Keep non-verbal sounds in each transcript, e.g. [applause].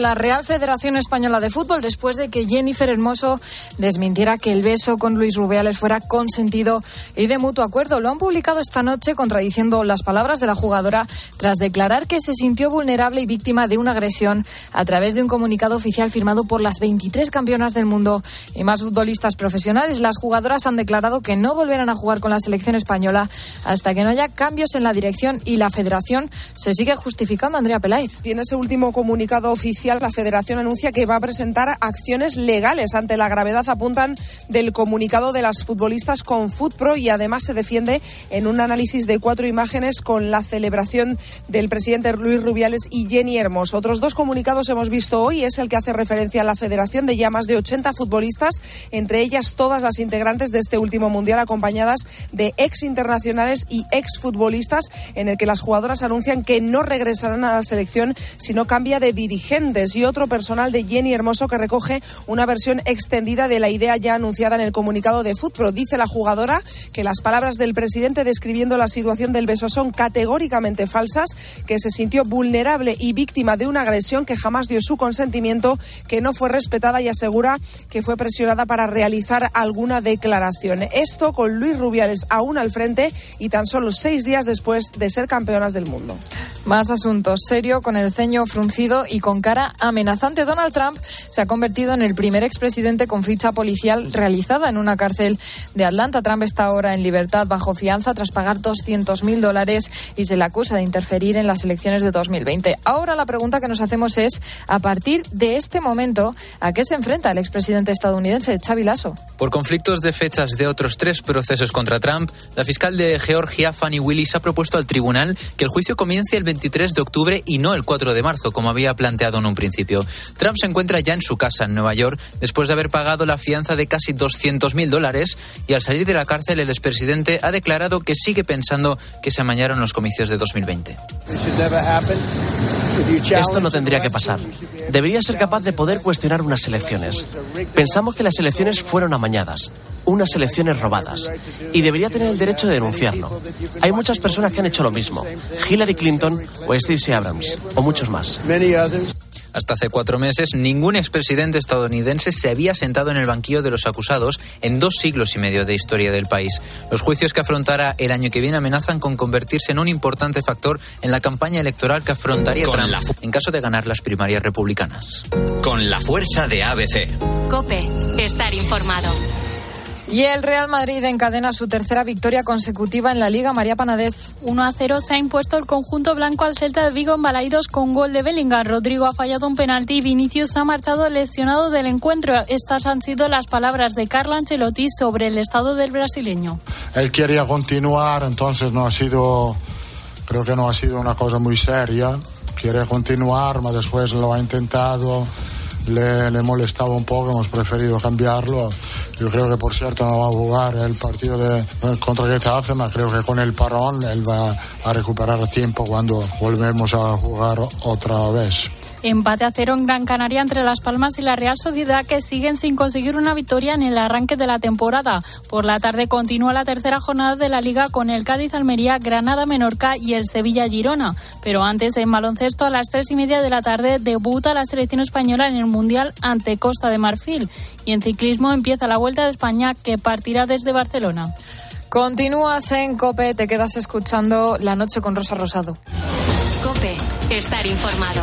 La Real Federación Española de Fútbol después de que Jennifer Hermoso desmintiera que el beso con Luis Rubiales fuera consentido y de mutuo acuerdo. Lo han publicado esta noche contradiciendo las palabras de la jugadora tras declarar que se sintió vulnerable y víctima de una agresión a través de un comunicado oficial firmado por las 23 campeonas del mundo y más futbolistas profesionales. Las jugadoras han declarado que no volverán a jugar con la selección española hasta que no haya cambios en la dirección y la federación se sigue justificando. Andrea Peláez. Tiene ese último comunicado oficial la Federación anuncia que va a presentar acciones legales ante la gravedad, apuntan del comunicado de las futbolistas con FUTPRO y además se defiende en un análisis de cuatro imágenes con la celebración del presidente Luis Rubiales y Jenny Hermos. Otros dos comunicados hemos visto hoy, es el que hace referencia a la Federación de ya más de 80 futbolistas, entre ellas todas las integrantes de este último mundial, acompañadas de ex internacionales y ex futbolistas, en el que las jugadoras anuncian que no regresarán a la selección si no cambia de dirigente y otro personal de Jenny Hermoso que recoge una versión extendida de la idea ya anunciada en el comunicado de Fútbol. Dice la jugadora que las palabras del presidente describiendo la situación del beso son categóricamente falsas, que se sintió vulnerable y víctima de una agresión que jamás dio su consentimiento, que no fue respetada y asegura que fue presionada para realizar alguna declaración. Esto con Luis Rubiales aún al frente y tan solo seis días después de ser campeonas del mundo. Más asuntos. Serio, con el ceño fruncido y con cara amenazante. Donald Trump se ha convertido en el primer expresidente con ficha policial realizada en una cárcel de Atlanta. Trump está ahora en libertad bajo fianza tras pagar 200.000 dólares y se le acusa de interferir en las elecciones de 2020. Ahora la pregunta que nos hacemos es, a partir de este momento, ¿a qué se enfrenta el expresidente estadounidense Xavi Lasso? Por conflictos de fechas de otros tres procesos contra Trump, la fiscal de Georgia, Fanny Willis, ha propuesto al tribunal que el juicio comience el 23 de octubre y no el 4 de marzo, como había planteado en un principio. Trump se encuentra ya en su casa en Nueva York después de haber pagado la fianza de casi 200.000 dólares y al salir de la cárcel el expresidente ha declarado que sigue pensando que se amañaron los comicios de 2020. Esto no tendría que pasar. Debería ser capaz de poder cuestionar unas elecciones. Pensamos que las elecciones fueron amañadas unas elecciones robadas y debería tener el derecho de denunciarlo. Hay muchas personas que han hecho lo mismo. Hillary Clinton o Stacey Abrams o muchos más. Hasta hace cuatro meses, ningún expresidente estadounidense se había sentado en el banquillo de los acusados en dos siglos y medio de historia del país. Los juicios que afrontará el año que viene amenazan con convertirse en un importante factor en la campaña electoral que afrontaría Trump en caso de ganar las primarias republicanas. Con la fuerza de ABC. Cope, estar informado. Y el Real Madrid encadena su tercera victoria consecutiva en la Liga María Panadés. 1 a 0 se ha impuesto el conjunto blanco al Celta de Vigo en Balaidos con gol de Bellingham. Rodrigo ha fallado un penalti y Vinicius ha marchado lesionado del encuentro. Estas han sido las palabras de Carlo Ancelotti sobre el estado del brasileño. Él quería continuar, entonces no ha sido, creo que no ha sido una cosa muy seria. Quiere continuar, pero después lo ha intentado le, le, molestaba un poco, hemos preferido cambiarlo. Yo creo que por cierto no va a jugar el partido de, contra Getafe, pero creo que con el parón él va a recuperar tiempo cuando volvemos a jugar otra vez. Empate a cero en Gran Canaria entre Las Palmas y la Real Sociedad que siguen sin conseguir una victoria en el arranque de la temporada. Por la tarde continúa la tercera jornada de la liga con el Cádiz Almería, Granada Menorca y el Sevilla Girona. Pero antes en baloncesto a las tres y media de la tarde debuta la selección española en el Mundial ante Costa de Marfil. Y en ciclismo empieza la Vuelta de España que partirá desde Barcelona. Continúas en Cope, te quedas escuchando La Noche con Rosa Rosado. Cope, estar informado.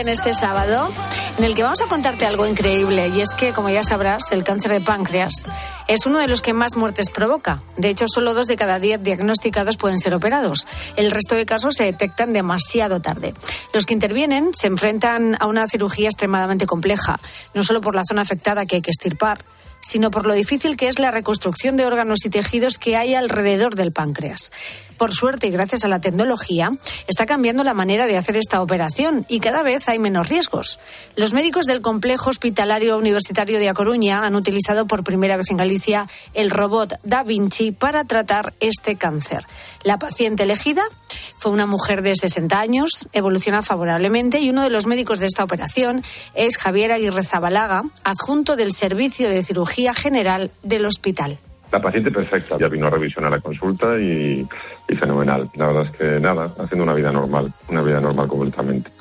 En la noche de Cope en este sábado, en el que vamos a contarte algo increíble. Y es que, como ya sabrás, el cáncer de páncreas es uno de los que más muertes provoca. De hecho, solo dos de cada diez diagnosticados pueden ser operados. El resto de casos se detectan demasiado tarde. Los que intervienen se enfrentan a una cirugía extremadamente compleja, no solo por la zona afectada que hay que estirpar, sino por lo difícil que es la reconstrucción de órganos y tejidos que hay alrededor del páncreas. Por suerte y gracias a la tecnología, está cambiando la manera de hacer esta operación y cada vez hay menos riesgos. Los médicos del Complejo Hospitalario Universitario de A Coruña han utilizado por primera vez en Galicia el robot Da Vinci para tratar este cáncer. La paciente elegida fue una mujer de 60 años, evoluciona favorablemente y uno de los médicos de esta operación es Javier Aguirre Zabalaga, adjunto del Servicio de Cirugía General del hospital. La paciente perfecta, ya vino a revisión a la consulta y, y fenomenal. La verdad es que nada, haciendo una vida normal, una vida normal completamente.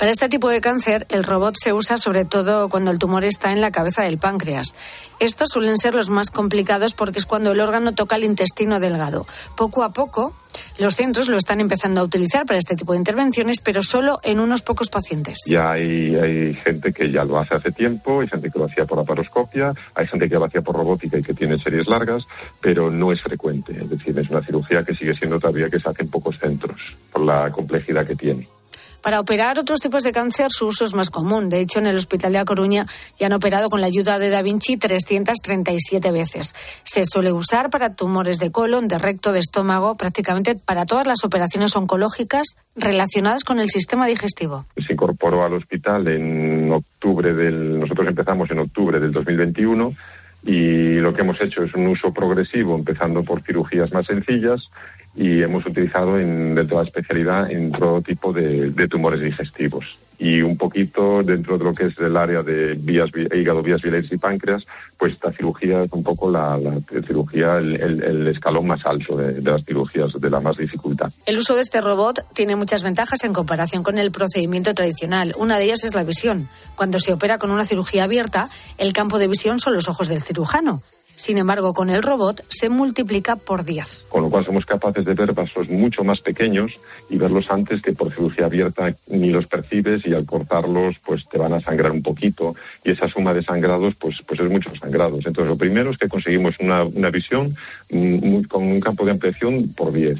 Para este tipo de cáncer, el robot se usa sobre todo cuando el tumor está en la cabeza del páncreas. Estos suelen ser los más complicados porque es cuando el órgano toca el intestino delgado. Poco a poco, los centros lo están empezando a utilizar para este tipo de intervenciones, pero solo en unos pocos pacientes. Ya hay, gente que ya lo hace hace tiempo, hay gente que lo hacía por laparoscopia, hay gente que lo hacía por robótica y que tiene series largas, pero no es frecuente. Es decir, es una cirugía que sigue siendo todavía que se hace en pocos centros, por la complejidad que tiene. Para operar otros tipos de cáncer, su uso es más común. De hecho, en el Hospital de A Coruña ya han operado con la ayuda de Da Vinci 337 veces. Se suele usar para tumores de colon, de recto, de estómago, prácticamente para todas las operaciones oncológicas relacionadas con el sistema digestivo. Se incorporó al hospital en octubre del. Nosotros empezamos en octubre del 2021 y lo que hemos hecho es un uso progresivo, empezando por cirugías más sencillas y hemos utilizado en, dentro de la especialidad en todo tipo de, tumores digestivos. Y un poquito dentro de lo que es el área de vías, hígado, vías biliares y páncreas, pues esta cirugía es un poco la, cirugía, el, escalón más alto de, de, las cirugías, de la más dificultad. El uso de este robot tiene muchas ventajas en comparación con el procedimiento tradicional. Una de ellas es la visión. Cuando se opera con una cirugía abierta, el campo de visión son los ojos del cirujano. Sin embargo, con el robot se multiplica por 10. Con lo cual somos capaces de ver vasos mucho más pequeños y verlos antes que por cirugía abierta ni los percibes y al cortarlos pues te van a sangrar un poquito y esa suma de sangrados pues, pues es muchos sangrados. Entonces lo primero es que conseguimos una, una visión muy, con un campo de ampliación por 10.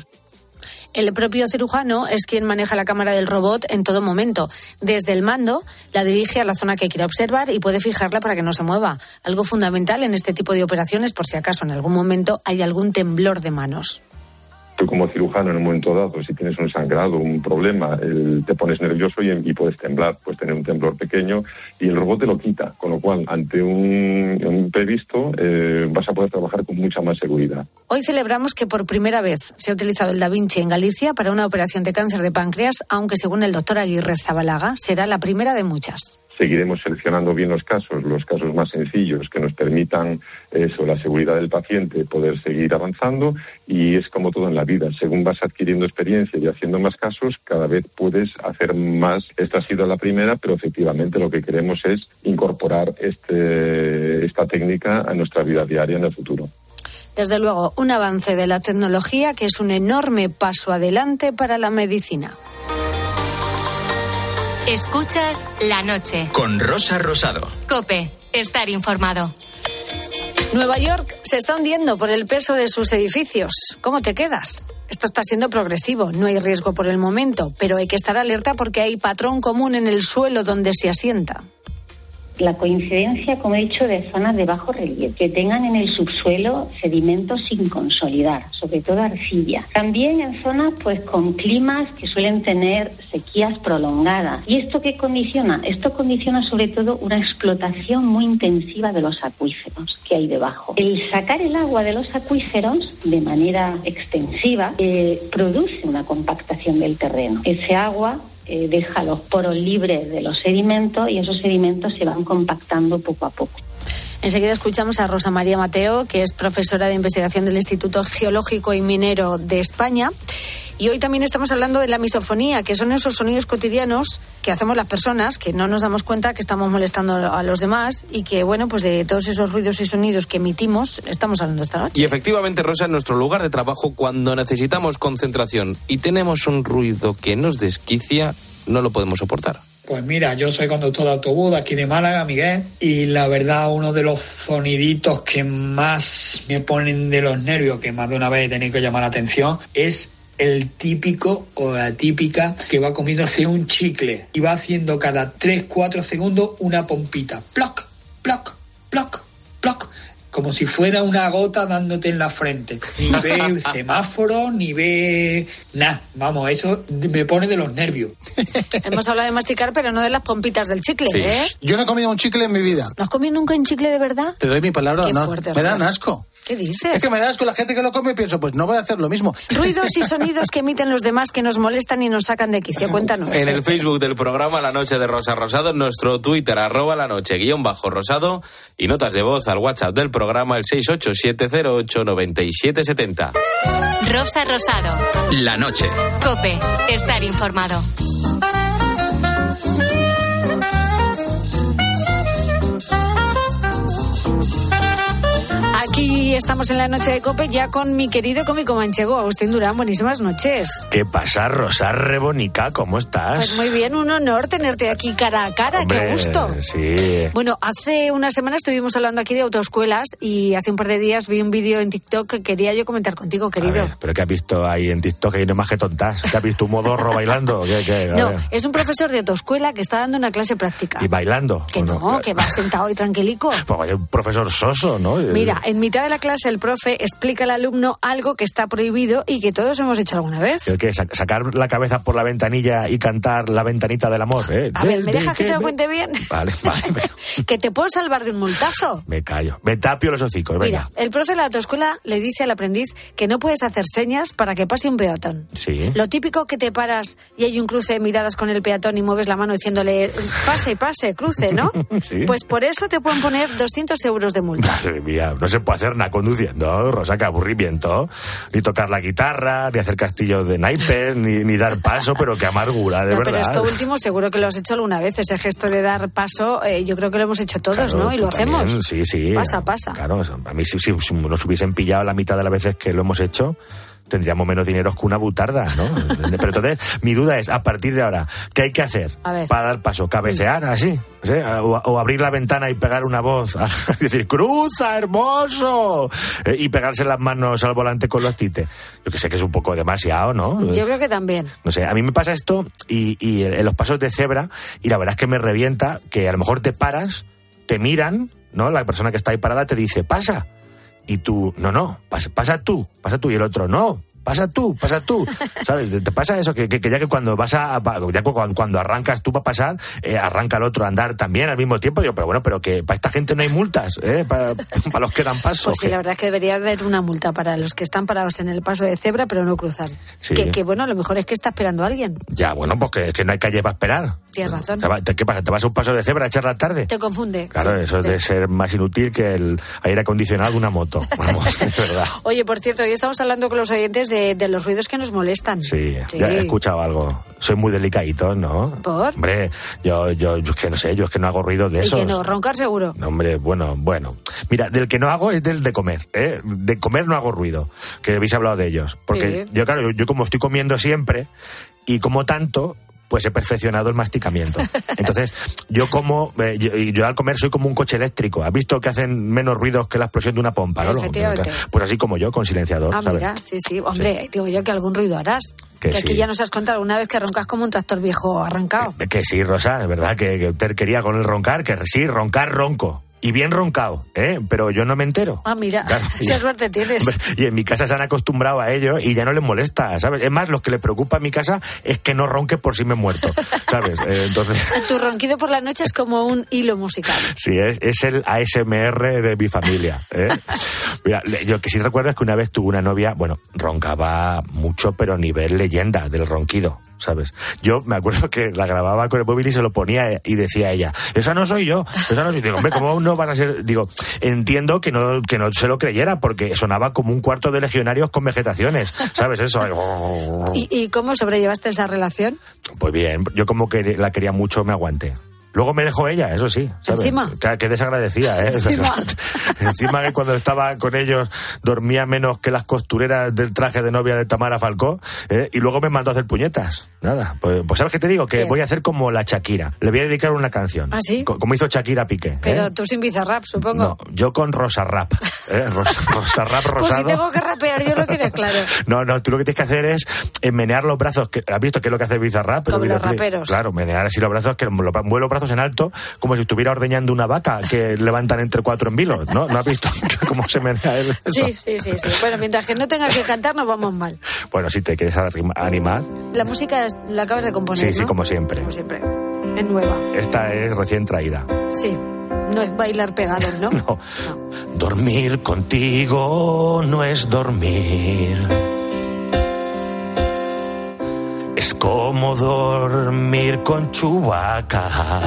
El propio cirujano es quien maneja la cámara del robot en todo momento. Desde el mando la dirige a la zona que quiera observar y puede fijarla para que no se mueva. Algo fundamental en este tipo de operaciones por si acaso en algún momento hay algún temblor de manos. Tú como cirujano en un momento dado, si tienes un sangrado, un problema, te pones nervioso y, puedes temblar, puedes tener un temblor pequeño y el robot te lo quita, con lo cual ante un, un previsto eh, vas a poder trabajar con mucha más seguridad. Hoy celebramos que por primera vez se ha utilizado el Da Vinci en Galicia para una operación de cáncer de páncreas, aunque según el doctor Aguirre Zabalaga será la primera de muchas seguiremos seleccionando bien los casos, los casos más sencillos que nos permitan eso, la seguridad del paciente, poder seguir avanzando y es como todo en la vida, según vas adquiriendo experiencia y haciendo más casos, cada vez puedes hacer más. Esta ha sido la primera, pero efectivamente lo que queremos es incorporar este, esta técnica a nuestra vida diaria en el futuro. Desde luego, un avance de la tecnología que es un enorme paso adelante para la medicina. Escuchas la noche. Con Rosa Rosado. Cope, estar informado. Nueva York se está hundiendo por el peso de sus edificios. ¿Cómo te quedas? Esto está siendo progresivo, no hay riesgo por el momento, pero hay que estar alerta porque hay patrón común en el suelo donde se asienta la coincidencia, como he dicho, de zonas de bajo relieve, que tengan en el subsuelo sedimentos sin consolidar, sobre todo arcilla. También en zonas pues con climas que suelen tener sequías prolongadas. ¿Y esto qué condiciona? Esto condiciona sobre todo una explotación muy intensiva de los acuíferos que hay debajo. El sacar el agua de los acuíferos de manera extensiva eh, produce una compactación del terreno. Ese agua eh, deja los poros libres de los sedimentos y esos sedimentos se van compactando poco a poco. Enseguida escuchamos a Rosa María Mateo, que es profesora de investigación del Instituto Geológico y Minero de España. Y hoy también estamos hablando de la misofonía, que son esos sonidos cotidianos que hacemos las personas, que no nos damos cuenta que estamos molestando a los demás y que, bueno, pues de todos esos ruidos y sonidos que emitimos, estamos hablando esta noche. Y efectivamente, Rosa, en nuestro lugar de trabajo, cuando necesitamos concentración y tenemos un ruido que nos desquicia, no lo podemos soportar. Pues mira, yo soy conductor de autobús aquí de Málaga, Miguel, y la verdad uno de los soniditos que más me ponen de los nervios, que más de una vez he tenido que llamar la atención, es el típico o la típica que va comiéndose un chicle y va haciendo cada 3-4 segundos una pompita. Ploc, ploc, ploc, ploc como si fuera una gota dándote en la frente. Ni [laughs] ve el semáforo, ni ve nada. Vamos, eso me pone de los nervios. Hemos hablado de masticar, pero no de las pompitas del chicle, ¿eh? Yo no he comido un chicle en mi vida. ¿No has comido nunca un chicle de verdad? Te doy mi palabra, no. me dan asco. ¿Qué dices? Es que me das con la gente que lo come y pienso, pues no voy a hacer lo mismo. [laughs] Ruidos y sonidos que emiten los demás que nos molestan y nos sacan de quicio. [laughs] Cuéntanos. En el Facebook del programa La Noche de Rosa Rosado, en nuestro Twitter, arroba la noche guion bajo rosado y notas de voz al WhatsApp del programa el 687089770. Rosa Rosado. La noche. Cope. Estar informado. Aquí estamos en la noche de Cope ya con mi querido cómico manchego, Agustín Durán. Buenísimas noches. ¿Qué pasa, Rosa Rebonica? ¿Cómo estás? Pues muy bien, un honor tenerte aquí cara a cara. Qué gusto. Sí. Bueno, hace una semana estuvimos hablando aquí de autoescuelas y hace un par de días vi un vídeo en TikTok que quería yo comentar contigo, querido. ¿Pero qué has visto ahí en TikTok? Hay no más que tontas. ¿Qué has visto un modorro bailando? no, es un profesor de autoescuela que está dando una clase práctica. ¿Y bailando? Que no, que va sentado y tranquilico. Pues vaya un profesor soso, ¿no? Mira, en mitad de la clase el profe explica al alumno algo que está prohibido y que todos hemos hecho alguna vez. ¿Qué? ¿Sacar la cabeza por la ventanilla y cantar la ventanita del amor? ¿eh? A ver, ¿me dejas que te lo cuente bien? Vale, vale. [laughs] que te puedo salvar de un multazo. Me callo. Me tapio los hocicos, venga. Mira, el profe de la autoescuela le dice al aprendiz que no puedes hacer señas para que pase un peatón. Sí. Lo típico que te paras y hay un cruce de miradas con el peatón y mueves la mano diciéndole pase, pase, cruce, ¿no? [laughs] sí. Pues por eso te pueden poner 200 euros de multa. Madre mía, no se puede nada conduciendo, Rosa, que aburrimiento. Ni tocar la guitarra, ni hacer castillo de naipes, ni, ni dar paso, pero qué amargura, de no, verdad. Pero esto último seguro que lo has hecho alguna vez, ese gesto de dar paso, eh, yo creo que lo hemos hecho todos, Claro, ¿no? Y lo también, hacemos. Sí, sí. Pasa, pasa. Claro, a mí si, si- si nos hubiesen pillado la mitad de las veces que lo hemos hecho, tendríamos menos dinero que una butarda, ¿no? [laughs] Pero entonces, mi duda es, a partir de ahora, ¿qué hay que hacer para dar paso? ¿Cabecear así? ¿Sí? O, o abrir la ventana y pegar una voz, [laughs] y decir, ¡cruza, hermoso! Eh, y pegarse las manos al volante con los tites. Yo que sé que es un poco demasiado, ¿no? Yo creo que también. No sé, a mí me pasa esto y, y en los pasos de cebra, y la verdad es que me revienta que a lo mejor te paras, te miran, ¿no? La persona que está ahí parada te dice, pasa. Y tú, no, no, pasa, pasa tú, pasa tú. Y el otro, no, pasa tú, pasa tú. [laughs] ¿Sabes? Te, te pasa eso, que, que- que ya que cuando vas a, ya cu- cuando, cuando arrancas tú para pasar, eh, arranca el otro a andar también al mismo tiempo. Digo, pero bueno, pero que para esta gente no hay multas, ¿eh? Para, para los que dan paso. Pues sí, que- la verdad es que debería haber una multa para los que están parados en el paso de cebra pero no cruzan. Sí. Que, que, bueno, lo mejor es que está esperando a alguien. Ya, bueno, pues que, que no hay calle para esperar. Tienes razón. Te va- te- ¿Qué pasa? ¿Te vas a un paso de cebra a echar la tarde? Te confunde. Claro, Sí, eso es de ser más inútil que el aire acondicionado de una moto. [laughs] Vamos, de verdad. Oye, por cierto, hoy estamos hablando con los oyentes de, de los ruidos que nos molestan. Sí, Sí. ya he escuchado algo. Soy muy delicadito, ¿no? ¿Por? Hombre, yo, yo, yo es que no sé, yo es que no hago ruido de Y esos. que no, roncar seguro. No, Hombre, bueno, bueno. Mira, del que no hago es del de comer, ¿eh? De comer no hago ruido, que habéis hablado de ellos. Porque Sí. yo, claro, yo, yo como estoy comiendo siempre y como tanto, pues he perfeccionado el masticamiento. [laughs] Entonces, yo como, eh, yo, y yo al comer soy como un coche eléctrico. ¿Has visto que hacen menos ruidos que la explosión de una pompa, no? Pues así como yo, con silenciador, Ah, ¿sabes? mira, sí, sí. Hombre, digo yo que algún ruido harás. Que Que, aquí sí. ya nos has contado una vez que roncas como un tractor viejo arrancado. Que sí, Rosa, es verdad que, que usted quería con el roncar, que sí, roncar ronco. Y bien roncado, ¿eh? Pero yo no me entero. Ah, mira, [laughs] Claro, [laughs] esa suerte tienes. Y en mi casa se han acostumbrado a ello y ya no les molesta, ¿sabes? Es más, lo que le preocupa a mi casa es que no ronque por si me he muerto, [laughs] ¿sabes? Eh, entonces, Tu ronquido por la noche es como un hilo musical. sí, es, es el ASMR de mi familia, ¿eh? Mira, yo que sí recuerdo es que una vez tuve una novia, bueno, roncaba mucho, pero a nivel leyenda del ronquido. ¿Sabes? Yo me acuerdo que la grababa con el móvil y se lo ponía y decía ella, esa no soy yo, esa no soy yo. Digo, hombre, ¿cómo no van a ser? Digo, entiendo que no, que no se lo creyera porque sonaba como un cuarto de legionarios con vegetaciones, ¿sabes? Eso. ¿Y, y cómo sobrellevaste esa relación? Pues bien, yo como que la quería mucho, me aguanté. Luego me dejó ella, eso sí. ¿sabes? ¿Encima? Que, que desagradecía, ¿eh? [laughs] Encima. [laughs] Encima que cuando estaba con ellos dormía menos que las costureras del traje de novia de Tamara Falcó ¿eh? y luego me mandó a hacer puñetas. Nada, pues, pues ¿sabes qué te digo? Que ¿Qué? voy a hacer como la Shakira. Le voy a dedicar una canción. ¿Ah, sí? Co- Como hizo Shakira Piqué. ¿eh? Pero tú sin bizarrap, supongo. No, yo con Rosa Rap. ¿eh? [laughs] Rosa, Rosa Rap pues si rosado. tengo que rapear, yo lo tienes claro. No, no, tú lo que tienes que hacer es eh, menear los brazos. Que, ¿Has visto qué es lo que hace Bizarrap? Como los raperos. Claro, menear así los brazos, que lo- mueve los brazos en alto, como si estuviera ordeñando una vaca que levantan entre cuatro en vilo, ¿no? ¿No has visto [laughs] cómo se menea él? eso? Sí, sí, sí, sí. Bueno, mientras que no tenga que cantar, nos vamos mal. Bueno, si te quieres animar, La música la acabas de componer, sí, sí, ¿no? como siempre. Como siempre. Es nueva. Esta es recién traída. Sí. No es bailar pegados, [laughs] ¿no? No. Dormir contigo no es dormir. Es como dormir con chubaca.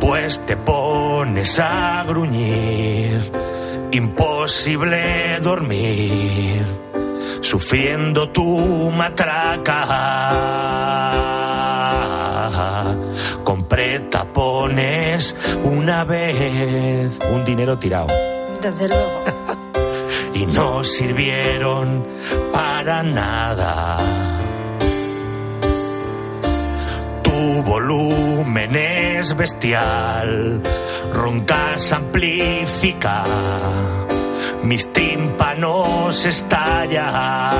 Pues te pones a gruñir. Imposible dormir. Sufriendo tu matraca. Compré tapones una vez. Un dinero tirado. Desde luego. Y no sirvieron para nada. Tu volumen es bestial, roncas amplifica, mis tímpanos estallan.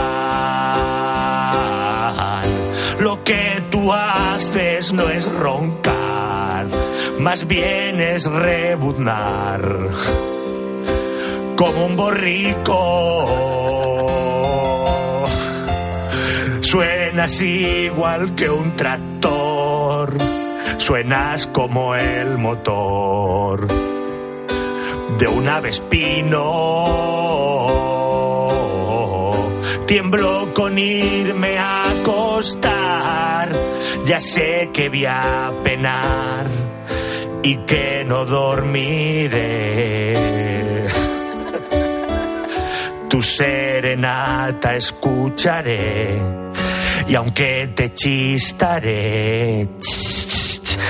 Lo que tú haces no es roncar, más bien es rebuznar como un borrico. Suenas igual que un tractor, suenas como el motor de un avespino. Tiemblo con irme a acostar, ya sé que voy a penar y que no dormiré. Tu serenata escucharé y aunque te chistaré,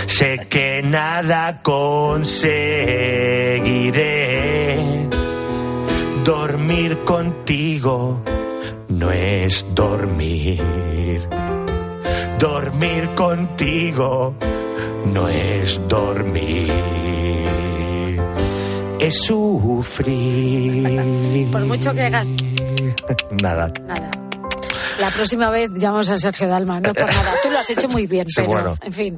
sé que nada conseguiré. Dormir contigo no es dormir. Dormir contigo no es dormir. Es sufrir. Por mucho que hagas Nada. nada. La próxima vez llamamos a Sergio Dalma, no por nada. Tú lo has hecho muy bien, Sí, pero, bueno. en fin.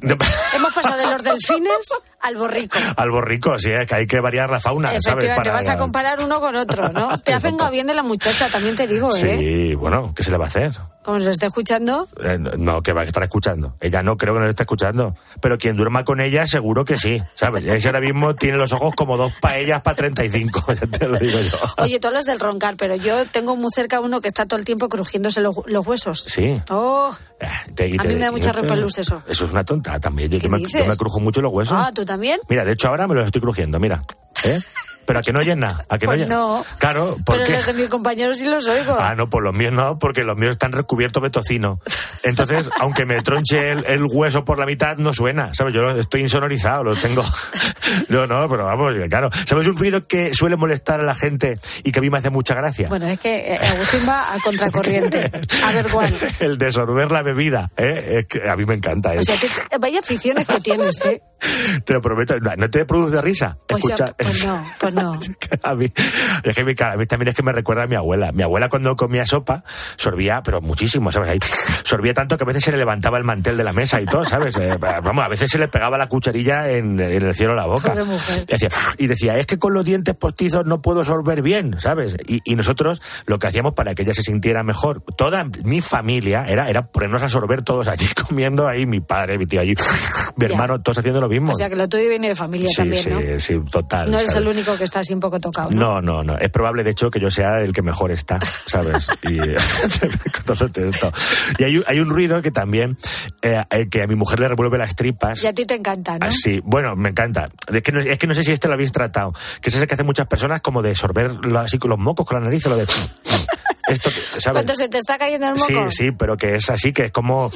Hemos pasado de los delfines al borrico. Al borrico, sí, es que hay que variar la fauna, ¿sabes? Efectivamente, Para- vas a comparar uno con otro, ¿no? Te has [laughs] vengado bien de la muchacha, también te digo, ¿eh? Sí, bueno, ¿qué se le va a hacer? Como se esté escuchando, Eh, no, que va a estar escuchando. Ella no creo que nos esté escuchando. Pero quien duerma con ella, seguro que sí, ¿sabes? Ella ahora mismo tiene los ojos como dos paellas para 35, [laughs] ya te lo digo yo. oye, tú hablas del roncar, pero yo tengo muy cerca uno que está todo el tiempo crujiéndose los, los huesos. Sí. Oh, Te- y A mí me da mucha repelús eso. Eso es una tonta también. Yo, ¿Qué yo me, dices? yo me crujo mucho los huesos. ah, ¿tú también? Mira, de hecho ahora me los estoy crujiendo, mira. ¿Eh? Pero a que no oyes nada. A que Pues no, oyes- no. Claro, Pero porque. los de mis compañeros sí los oigo. Ah, no, pues los míos no, porque los míos están recubiertos de tocino. Entonces, [laughs] aunque me tronche el, el hueso por la mitad, no suena, ¿sabes? Yo estoy insonorizado, lo tengo. [laughs] No, no, pero vamos, claro. ¿Sabes un ruido que suele molestar a la gente y que a mí me hace mucha gracia? Bueno, es que eh, Agustín va a contracorriente. [laughs] A ver, Juan. El de sorber la bebida, ¿eh? Es que a mí me encanta O eso. sea, que- vaya aficiones que tienes, ¿eh? [laughs] Te lo prometo. ¿No te produce risa? Pues, Escucha- pues no, pues no. [laughs] a mí, es que a mí también es que me recuerda a mi abuela. Mi abuela cuando comía sopa sorbía, pero muchísimo, ¿sabes? Ahí, [laughs] sorbía tanto que a veces se le levantaba el mantel de la mesa y todo, ¿sabes? Eh, vamos, a veces se le pegaba la cucharilla en, en el cielo a la boca. Y decía, y decía, es que con los dientes postizos no puedo sorber bien, ¿sabes? Y, y nosotros lo que hacíamos para que ella se sintiera mejor, toda mi familia era, era ponernos a sorber todos allí comiendo ahí, mi padre, mi tío allí, mi hermano, todos haciendo lo mismo. O sea, que lo tuyo viene de familia sí, también, sí, ¿no? sí, total. No eres ¿sabes? el único que está así un poco tocado, ¿no? No, no, no. Es probable, de hecho, que yo sea el que mejor está, ¿sabes? [laughs] Y, [laughs] y hay, un- hay un ruido que también, eh, eh, que a mi mujer le revuelve las tripas. Y a ti te encanta, ¿no? Ah, Sí, bueno, me encanta. Es que, no, es que no sé si este lo habéis tratado. Que es ese que hacen muchas personas como de sorber lo- así los mocos, con la nariz, o lo de... [laughs] Esto, ¿sabes? Cuando se te está cayendo el moco. Sí, sí, pero que es así, que es como,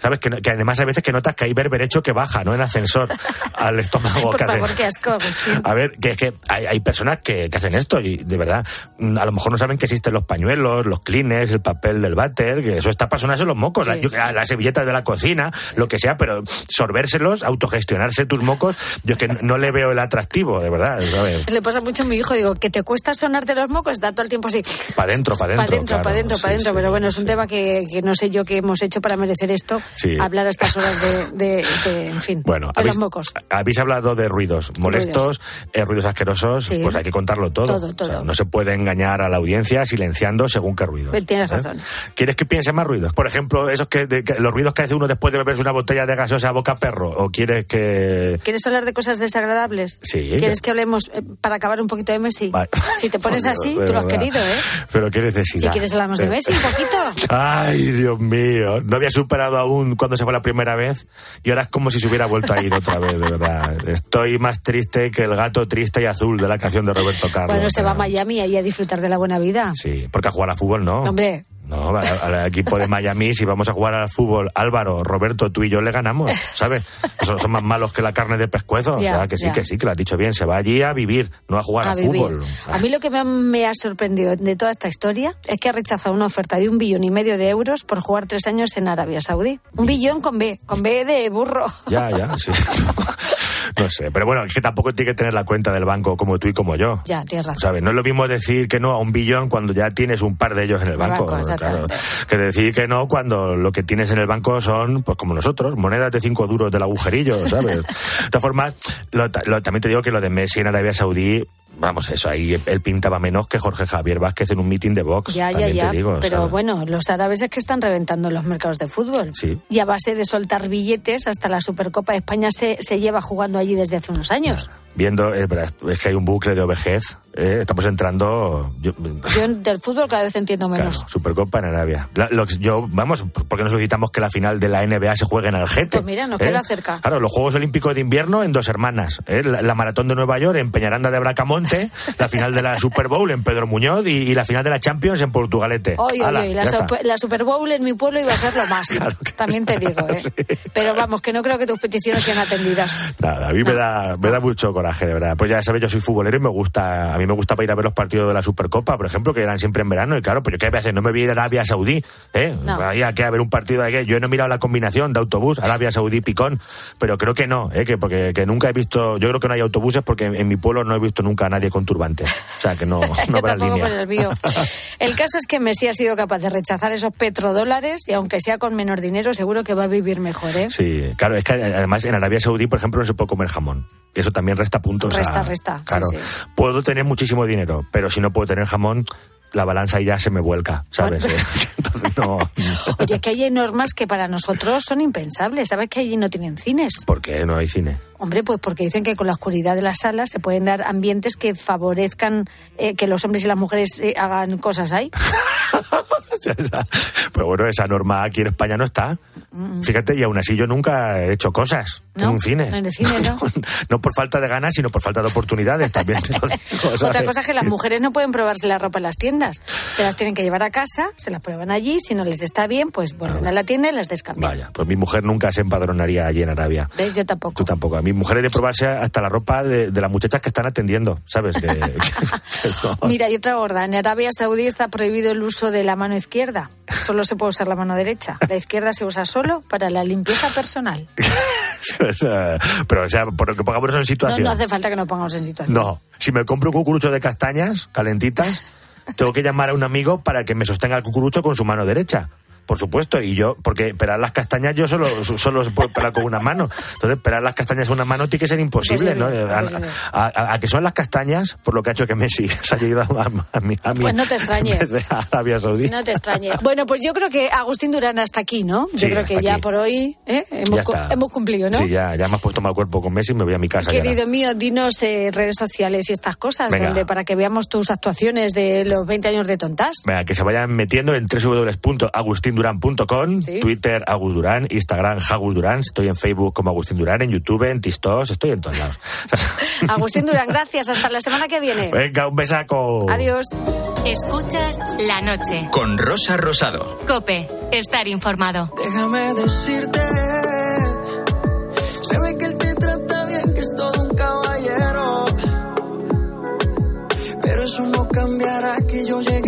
¿sabes? Que, que además hay veces que notas que hay berberecho que baja, ¿no? En ascensor [laughs] al estómago. Por favor, qué asco, Agustín. a ver, que es que hay, hay personas que, que hacen esto y de verdad, mm, a lo mejor no saben que existen los pañuelos, los clines, el papel del váter, que eso está para sonarse los mocos, Sí. la- yo- a las servilletas de la cocina, lo que sea, pero sorbérselos, autogestionarse tus mocos, yo es que no, no le veo el atractivo, de verdad, ¿sabes? Le pasa mucho a mi hijo, digo, que te cuesta sonarte los mocos, está todo el tiempo así. Para adentro, para Para adentro. para adentro, para adentro. Pero bueno, es un tema que, que no sé yo qué hemos hecho para merecer esto. Hablar a estas horas de, de- de, en fin, Bueno, de habéis, los mocos. habéis hablado de ruidos molestos, eh, ruidos asquerosos, pues hay que contarlo todo. Todo, todo. O sea, no se puede engañar a la audiencia silenciando según qué ruidos. Pues tienes ¿eh? razón. ¿Quieres que piense más ruidos? Por ejemplo, esos que, de- que- los ruidos que hace uno después de beberse una botella de gaseosa a boca perro. ¿O quieres que...? ¿Quieres hablar de cosas desagradables? Sí. ¿Quieres que hablemos eh, para acabar un poquito de Messi? Vale. Si te [laughs] pones así, tú lo has querido, ¿eh? Pero qué necesidad. Si quieres hablamos de Messi un poquito. [laughs] Ay, Dios mío. No había superado aún cuando se fue la primera vez y ahora es como si se hubiera vuelto a ir otra vez, de verdad. Estoy más triste que el gato triste y azul de la canción de Roberto Carlos. Bueno, se va a. Miami ahí a disfrutar de la buena vida. Sí, porque a jugar a fútbol no. Hombre, No, al, al equipo de Miami, si vamos a jugar al fútbol, Álvaro, Roberto, tú y yo le ganamos, ¿sabes? Son, son más malos que la carne de pescuezo. O sea, que sí, que sí, que lo has dicho bien. Se va allí a vivir, no a jugar a al vivir. fútbol. A mí lo que me ha, me ha sorprendido de toda esta historia es que ha rechazado una oferta de un billón y medio de euros por jugar tres años en Arabia Saudí. Un billón con B, con B de burro. Ya, ya, sí. [laughs] No sé, pero bueno, es que tampoco tiene que tener la cuenta del banco como tú y como yo. Ya, tienes razón. ¿Sabes? No es lo mismo decir que no a un billón cuando ya tienes un par de ellos en el El banco. banco, claro. Que decir que no cuando lo que tienes en el banco son, pues como nosotros, monedas de cinco duros del agujerillo, ¿sabes? [laughs] de todas formas, lo- lo- también te digo que lo de Messi en Arabia Saudí, vamos, eso ahí él pintaba menos que Jorge Javier Vázquez en un mitin de Vox. Ya, ya, ya. te digo, Pero ¿sabes? bueno, los árabes es que están reventando los mercados de fútbol. Sí. Y a base de soltar billetes, hasta la Supercopa de España se, se lleva jugando allí desde hace unos años. Viendo, eh, es que hay un bucle de ovejez, eh, estamos entrando... yo- Yo del fútbol cada vez entiendo menos. Claro, Supercopa en Arabia. La- lo yo, vamos, ¿por qué no solicitamos que la final de la NBA se juegue en Algete? Pues mira, nos ¿Eh? queda cerca. Claro, los Juegos Olímpicos de Invierno en dos hermanas. ¿eh? La, la maratón de Nueva York en Peñaranda de Bracamonte, la final de la [laughs] Super Bowl en Pedro Muñoz y, y la final de la Champions en Portugalete. Oye, Hala, oye, la, ya está. Super- la Super Bowl en mi pueblo iba a ser lo más. [laughs] También te [laughs] digo, ¿eh? Pero vamos, que no creo que tus peticiones sean atendidas. Nada, a mí me, da, me da mucho coraje, de verdad. Pues ya sabes, yo soy futbolero y me gusta, a mí me gustaba ir a ver los partidos de la Supercopa, por ejemplo, que eran siempre en verano. Y claro, pues yo qué veces no me voy a ir a Arabia Saudí, ¿eh? No. Ahí a que a ver un partido de qué. Yo no he mirado la combinación de autobús, Arabia Saudí, Picón, pero creo que no, ¿eh? Que porque que nunca he visto, yo creo que no hay autobuses porque en, en mi pueblo no he visto nunca a nadie con turbante. O sea, que no, [laughs] no tampoco línea. por el mío. [laughs] El caso es que Messi ha sido capaz de rechazar esos petrodólares y aunque sea con menor dinero, seguro que va a vivir mejor, ¿eh? Sí, claro, es que además en Arabia Saudí, por ejemplo, no se puede comer jamón. Eso también resta puntos. Resta, a- resta, Claro. sí. Puedo tener muchísimo dinero, pero si no puedo tener jamón, la balanza ya se me vuelca, ¿sabes? Eh, [laughs] Entonces no. Oye, que hay normas que para nosotros son impensables. ¿Sabes que allí no tienen cines? ¿Por qué no hay cine? Hombre, pues porque dicen que con la oscuridad de las salas se pueden dar ambientes que favorezcan eh, que los hombres y las mujeres eh, hagan cosas ahí. [laughs] Pero bueno, esa norma aquí en España no está. Fíjate, y aún así yo nunca he hecho cosas en un cine. En el cine, [laughs] ¿no? No por falta de ganas, sino por falta de oportunidades, también te lo digo. [laughs] ¿sabes? Otra cosa es que las mujeres no pueden probarse la ropa en las tiendas. Se las tienen que llevar a casa, se las prueban allí. Si no les está bien, pues vuelven a la tienda y las descambian. Vaya, pues mi mujer nunca se empadronaría allí en Arabia. ¿Ves? Yo tampoco. Tú tampoco. A mi mujer es de probarse hasta la ropa de, de las muchachas que están atendiendo, ¿sabes? Que- [laughs] que no. Mira, y otra gorda. En Arabia Saudí está prohibido el uso de la mano izquierda. Solo se puede usar la mano derecha. La izquierda se usa solo para la limpieza personal. [laughs] Pero, o sea, por lo que pongamos en No, situación. no hace falta que nos pongamos en situación. No, si me compro un cucurucho de castañas calentitas, tengo que llamar a un amigo para que me sostenga el cucurucho con su mano derecha. Por supuesto, y yo, porque pelar las castañas yo solo, [laughs] solo se puede pelar con una mano. Entonces, pelar las castañas con una mano tiene que ser imposible, ¿no? A, que son las castañas, por lo que ha hecho que Messi [laughs] se haya ido a, a, mi- Pues no te extrañe. [laughs] Arabia Saudí. No te extrañe. Bueno, pues yo creo que Agustín Durán hasta aquí, ¿no? Yo Sí, creo que ya por hoy ¿eh? hemos, hemos cumplido, ¿no? Sí, ya, ya me has puesto mal cuerpo con Messi y me voy a mi casa. Querido mío, dinos eh, redes sociales y estas cosas, Venga. donde para que veamos tus actuaciones de los 20 años de tontas. Venga, que se vayan metiendo en www.agustindurán.com, Sí. Twitter Agus Durán, Instagram Agus Durán, estoy en Facebook como Agustín Durán, en YouTube, en Tistos, estoy en todos lados. [laughs] Agustín Durán, gracias. Hasta la semana que viene. Venga, un besaco. Adiós. Escuchas la noche. Con Rosa Rosado. Cope, estar informado. Déjame decirte, se ve que él te trata bien, que es todo un caballero. Pero eso no cambiará que yo llegué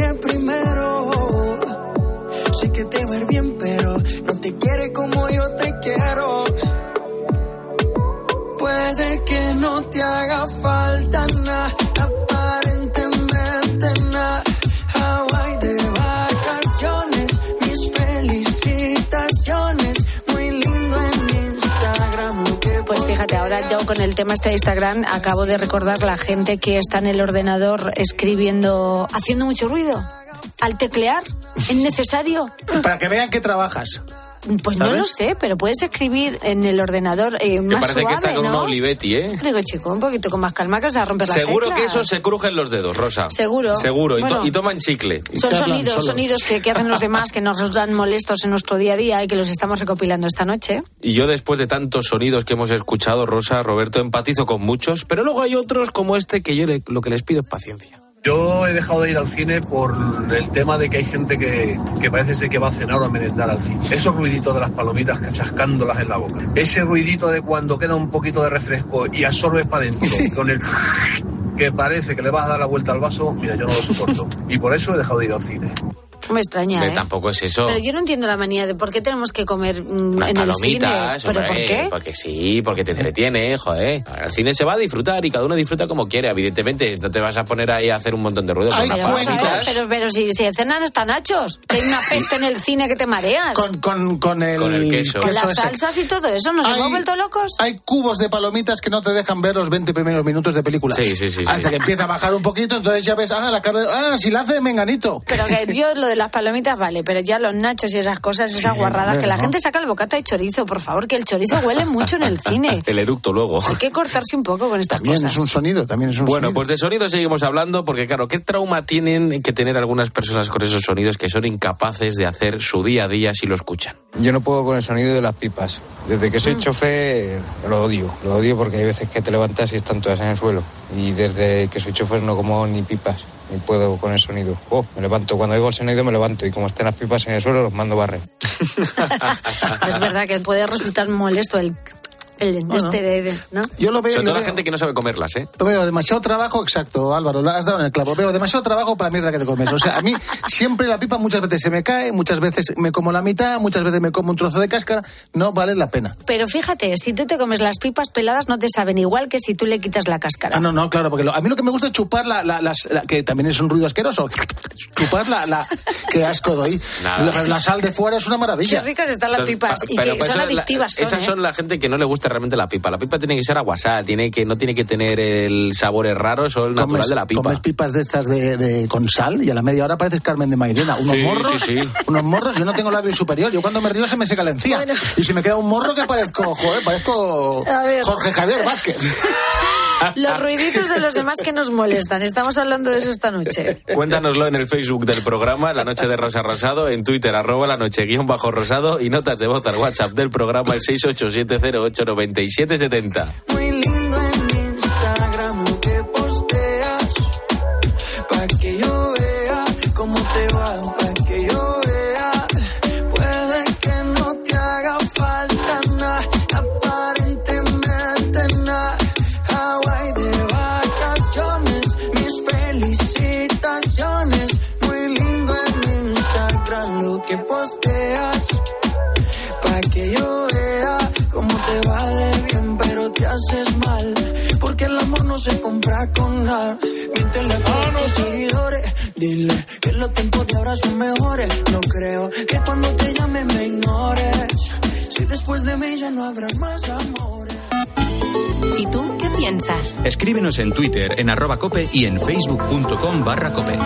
quiere como yo te quiero. Puede que no te haga falta nada, aparentemente nada. Hawaii de vacaciones, mis felicitaciones. Muy lindo en Instagram. Pues fíjate, ahora yo con el tema este de Instagram acabo de recordar la gente que está en el ordenador escribiendo, haciendo mucho ruido. Al teclear, ¿es necesario? Para que vean que trabajas. Pues no lo sé, pero puedes escribir en el ordenador eh, más parece suave, que está con ¿no? una Olivetti, ¿eh? Digo, chico, un poquito con más calma que os va a romper la Seguro que eso se crujen los dedos, Rosa. Seguro. Seguro. Y, to- y toman chicle. Son sonidos, sonidos que, que hacen los demás que nos resultan molestos en nuestro día a día y que los estamos recopilando esta noche. Y yo después de tantos sonidos que hemos escuchado, Rosa, Roberto, empatizo con muchos, pero luego hay otros como este que yo le- lo que les pido es paciencia. Yo he dejado de ir al cine por el tema de que hay gente que, que parece ser que va a cenar o a merendar al cine. Esos ruiditos de las palomitas cachascándolas en la boca. Ese ruidito de cuando queda un poquito de refresco y absorbes para adentro [laughs] con el que parece que le vas a dar la vuelta al vaso, mira, yo no lo soporto. Y por eso he dejado de ir al cine. No me extraña, ¿eh? Tampoco es eso. Pero yo no entiendo la manía de por qué tenemos que comer mm, Unas en el cine. palomitas, ¿Pero hombre, por qué? porque sí, porque te entretiene, joder. Al cine se va a disfrutar y cada uno disfruta como quiere, evidentemente. No te vas a poner ahí a hacer un montón de ruido con Ay, unas Pero, palomitas. si, si cenan hasta nachos, que hay una peste en el cine que te mareas. Con, con, con el, Con el queso. Con las salsas y todo eso, ¿nos Hay- hemos vuelto locos? Hay cubos de palomitas que no te dejan ver los 20 primeros minutos de película. Sí, sí, sí, Hasta sí. que empieza a bajar un poquito, entonces ya ves, ah, la carne, ah, si la hace Menganito. Pero que yo lo de las palomitas vale, pero ya los nachos y esas cosas, esas guarradas, que la ¿no? gente saca el bocata de chorizo, por favor, que el chorizo huele mucho en el cine. [laughs] El eructo luego. Hay que cortarse un poco con estas También cosas. es un sonido, también es un Bueno, sonido. pues de sonido seguimos hablando porque, claro, ¿qué trauma tienen que tener algunas personas con esos sonidos que son incapaces de hacer su día a día si lo escuchan? Yo no puedo con el sonido de las pipas. Desde que soy Mm. chofer lo odio. Lo odio porque hay veces que te levantas y están todas en el suelo. Y desde que soy chofer no como ni pipas, ni puedo con el sonido. Oh, me levanto. Cuando oigo el sonido me levanto y como estén las pipas en el suelo los mando barrer. [laughs] Es verdad que puede resultar molesto el, el este de, de- ¿no? Yo lo veo, Sobre todo la veo- gente que no sabe comerlas, ¿eh? Lo veo demasiado trabajo, exacto, Álvaro, lo has dado en el clavo. Veo demasiado trabajo para la mierda que te comes. O sea, a mí siempre la pipa muchas veces se me cae, muchas veces me como la mitad, muchas veces me como un trozo de cáscara. No vale la pena. Pero fíjate, si tú te comes las pipas peladas no te saben igual que si tú le quitas la cáscara. Ah, no, no, claro, porque lo- a mí lo que me gusta es chupar la, la- las, la- que también es un ruido asqueroso. Chupar la, la qué asco doy. La, la sal de fuera es una Qué maravilla. ricas están las Esas- pipas pa- y que pues son adictivas. son, esas ¿eh? son la gente que no le gusta realmente la pipa. La pipa tiene que ser aguasada, tiene que, no tiene que tener el sabores raros o el natural Comes- de la pipa. Comes pipas de estas de, de- con sal y a la media hora pareces Carmen de Mairena. Unos Sí, morros, sí, sí. unos morros, yo no tengo labio superior. Yo cuando me río se me seca la encía. Y si me queda un morro que parezco, joder, parezco. Jorge Javier Vázquez. Los ruiditos de los demás que nos molestan. Estamos hablando de eso esta noche. Cuéntanoslo en el Facebook del programa La Noche de Rosa Rosado, en Twitter arroba la noche guion bajo rosado y notas de voz al WhatsApp del programa el 687089770. Con nada. Miéntele a todos tus seguidores. Dile que los tiempos de ahora son mejores. No creo que cuando te llame me ignores. Si después de mí ya no habrá más amor. ¿Y tú qué piensas? Escríbenos en Twitter en arroba cope y en facebook.com barra cope.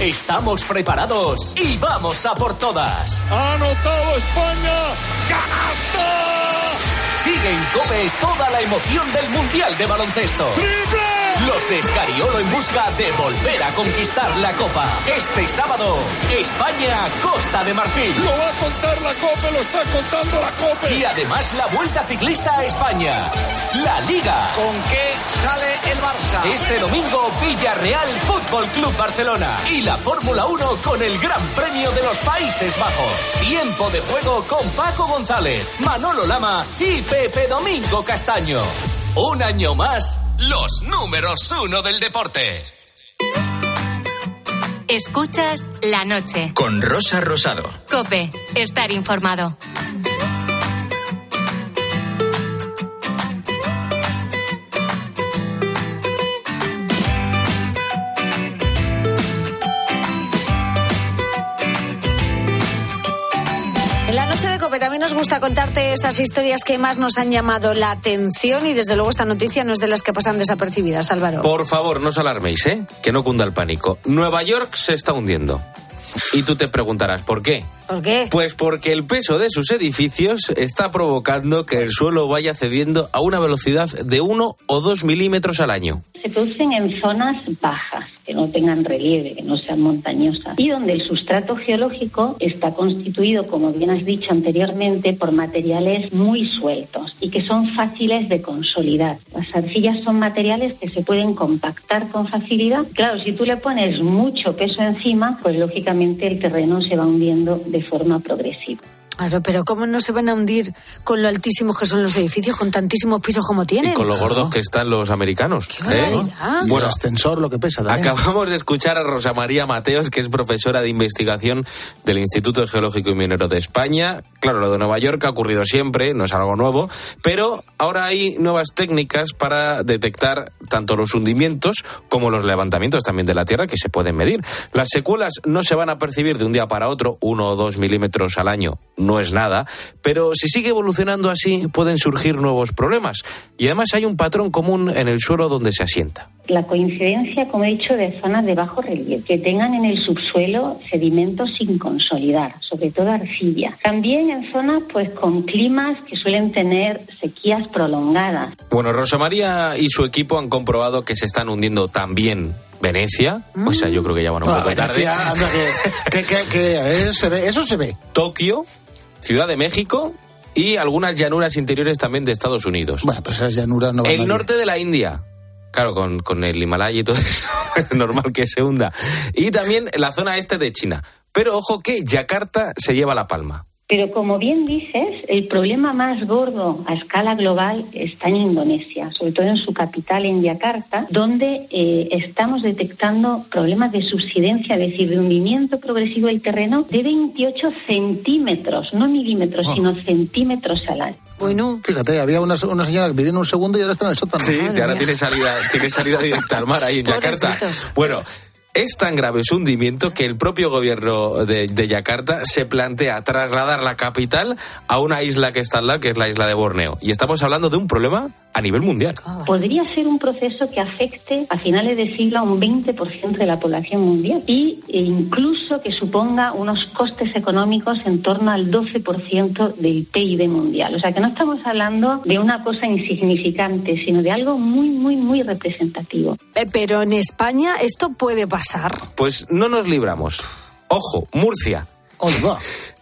Estamos preparados y vamos a por todas. ¡Anotado España! Sigue en Cope toda la emoción del Mundial de Baloncesto. Los de Escariolo en busca de volver a conquistar la Copa. Este sábado, España-Costa de Marfil. Lo va a contar la COPE, lo está contando la COPE. Y además la Vuelta Ciclista a España. La Liga. ¿Con qué sale el Barça? Este domingo, Villarreal Fútbol Club Barcelona. Y la Fórmula 1 con el Gran Premio de los Países Bajos. Tiempo de juego con Paco González, Manolo Lama y Pepe Domingo Castaño. Un año más, los números uno del deporte. Escuchas la noche. Con Rosa Rosado. Cope, estar informado. Cope también nos gusta contarte esas historias que más nos han llamado la atención y desde luego esta noticia no es de las que pasan desapercibidas, Álvaro. Por favor, no os alarméis, ¿eh? Que no cunda el pánico. Nueva York se está hundiendo. Y tú te preguntarás, ¿por qué? ¿Por qué? Pues porque el peso de sus edificios está provocando que el suelo vaya cediendo a una velocidad de 1 o 2 milímetros al año. Se producen en zonas bajas, que no tengan relieve, que no sean montañosas, y donde el sustrato geológico está constituido, como bien has dicho anteriormente, por materiales muy sueltos y que son fáciles de consolidar. Las arcillas son materiales que se pueden compactar con facilidad. Claro, si tú le pones mucho peso encima, pues lógicamente el terreno se va hundiendo de forma progresiva. Claro, pero ¿cómo no se van a hundir con lo altísimos que son los edificios, con tantísimos pisos como tienen? Y con lo gordos que están los americanos. ¿eh? Y el ascensor, lo que pesa también. Acabamos de escuchar a Rosa María Mateos, que es profesora de investigación del Instituto Geológico y Minero de España. Claro, lo de Nueva York ha ocurrido siempre, no es algo nuevo, pero ahora hay nuevas técnicas para detectar tanto los hundimientos como los levantamientos también de la Tierra que se pueden medir. Las secuelas no se van a percibir de un día para otro, uno o dos milímetros al año, no es nada, pero si sigue evolucionando así pueden surgir nuevos problemas. Y además hay un patrón común en el suelo donde se asienta. La coincidencia, como he dicho, de zonas de bajo relieve, que tengan en el subsuelo sedimentos sin consolidar, sobre todo arcilla. También en zonas pues con climas que suelen tener sequías prolongadas. Bueno, Rosa María y su equipo han comprobado que se están hundiendo también Venecia, o sea, yo creo que ya van un Ah, poco tarde. Venecia, anda, que, que- que- que, eh, se ve, eso se ve. Tokio, Ciudad de México y algunas llanuras interiores también de Estados Unidos. Bueno, pues esas llanuras no van El norte de la India. Claro, con, con el Himalaya y todo eso, [laughs] es normal que se hunda. Y también la zona este de China. Pero ojo que Yakarta se lleva la palma. Pero como bien dices, el problema más gordo a escala global está en Indonesia, sobre todo en su capital, en Yakarta, donde eh, estamos detectando problemas de subsidencia, es decir, de hundimiento progresivo del terreno de 28 centímetros, no milímetros, Oh. sino centímetros al año. Bueno. Fíjate, había una, una señora que vivía en un segundo y ahora está en el sótano. Sí, que ahora tiene salida, tiene salida directa al mar ahí en [laughs] Yakarta. Bueno, Es tan grave su hundimiento que el propio gobierno de, de Yakarta se plantea trasladar la capital a una isla que está al lado, que es la isla de Borneo. Y estamos hablando de un problema a nivel mundial. Podría ser un proceso que afecte a finales de siglo a un 20% de la población mundial y e incluso que suponga unos costes económicos en torno al 12% del PIB mundial. O sea que no estamos hablando de una cosa insignificante, sino de algo muy, muy, muy representativo. Eh, pero en España esto puede pasar. Pues no nos libramos. Ojo, Murcia.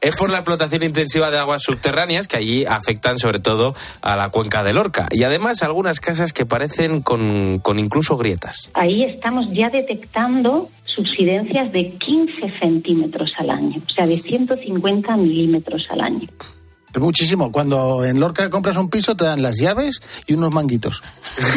Es por la explotación intensiva de aguas subterráneas que allí afectan sobre todo a la cuenca del Orca. Y además algunas casas que parecen con, con incluso grietas. Ahí estamos ya detectando subsidencias de 15 centímetros al año, o sea, de 150 milímetros al año. Es muchísimo. Cuando en Lorca compras un piso te dan las llaves y unos manguitos.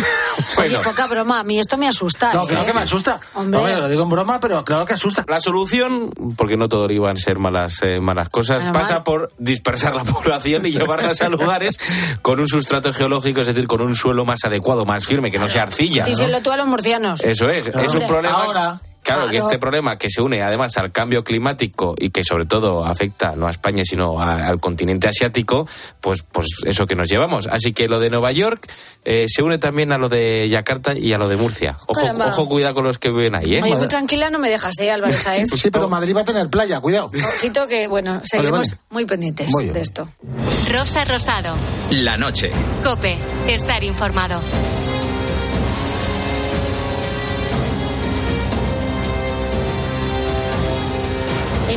[laughs] Oye, poca broma, a mí esto me asusta. No, ¿eh? claro que me asusta. Hombre. Hombre, lo digo en broma, pero claro que asusta. La solución, porque no todo iban a ser malas, eh, malas cosas, pasa mal. por dispersar la [laughs] población y llevarlas a lugares con un sustrato geológico, es decir, con un suelo más adecuado, más firme, que no sea arcilla. ¿no? Díselo tú a los murcianos. Eso es, es un problema. Ahora. Claro, que este problema que se une además al cambio climático y que sobre todo afecta no a España sino a- al continente asiático, pues, pues eso que nos llevamos. Así que lo de Nueva York eh, se une también a lo de Yakarta y a lo de Murcia. Ojo, Caramba. ojo cuidado con los que viven ahí, ¿eh? Oye, muy tranquila no me dejas, ¿eh, Álvaro [laughs] Saez? Sí, pero Madrid va a tener playa, cuidado. Ojito que, bueno, seguimos vale. muy pendientes Muy de esto. Rosa Rosado. La noche. Cope. Estar informado.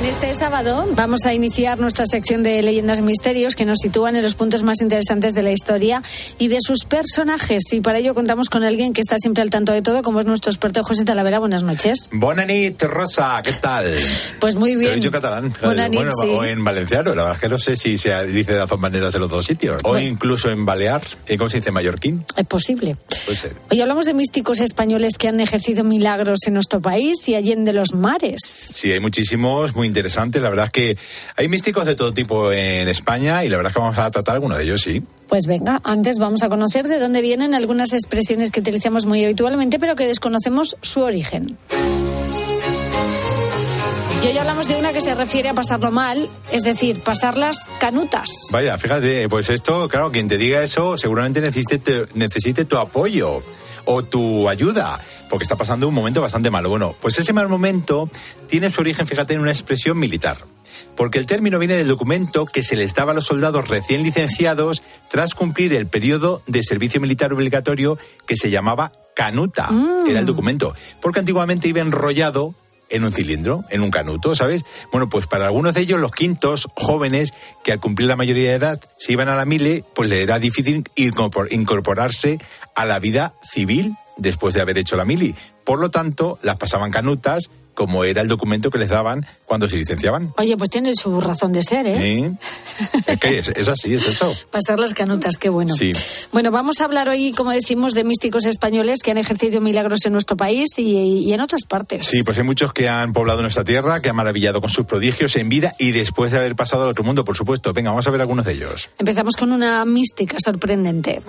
En este sábado vamos a iniciar nuestra sección de leyendas y misterios que nos sitúan en los puntos más interesantes de la historia y de sus personajes. Y para ello contamos con alguien que está siempre al tanto de todo, como es nuestro experto José Talavera. Buenas noches. Bona nit, Rosa, ¿qué tal? Pues muy Te lo bien. he dicho catalán. Bona nit, bueno, sí. o en valenciano. La verdad es que no sé si se dice de las dos maneras en los dos sitios. O incluso en balear. ¿Y ¿Cómo se dice mallorquín? Es posible. Puede ser. Hoy hablamos de místicos españoles que han ejercido milagros en nuestro país y allende los mares. Sí, hay muchísimos, muy interesantes. La verdad es que hay místicos de todo tipo en España y la verdad es que vamos a tratar alguno de ellos, sí. Pues venga, antes vamos a conocer de dónde vienen algunas expresiones que utilizamos muy habitualmente, pero que desconocemos su origen. Y hoy hablamos de una que se refiere a pasarlo mal, es decir, pasar las canutas. Vaya, fíjate, pues esto, claro, quien te diga eso seguramente necesite, necesite tu apoyo o tu ayuda, porque está pasando un momento bastante malo. Bueno, pues ese mal momento tiene su origen, fíjate, en una expresión militar. Porque el término viene del documento que se les daba a los soldados recién licenciados tras cumplir el periodo de servicio militar obligatorio que se llamaba canuta, Mm. era el documento. Porque antiguamente iba enrollado en un cilindro, en un canuto, ¿sabes? Bueno, pues para algunos de ellos, los quintos jóvenes que al cumplir la mayoría de edad se iban a la mile, pues le era difícil incorpor- incorporarse a la vida civil después de haber hecho la mili. Por lo tanto, las pasaban canutas, como era el documento que les daban cuando se licenciaban. Oye, pues tiene su razón de ser, ¿eh? Es que es, es así, es eso. [laughs] Pasar las canutas, qué bueno. Sí. Bueno, vamos a hablar hoy, como decimos, de místicos españoles que han ejercido milagros en nuestro país y, y en otras partes. Sí, pues hay muchos que han poblado nuestra tierra, que han maravillado con sus prodigios en vida y después de haber pasado al otro mundo, por supuesto. Venga, vamos a ver algunos de ellos. Empezamos con una mística sorprendente.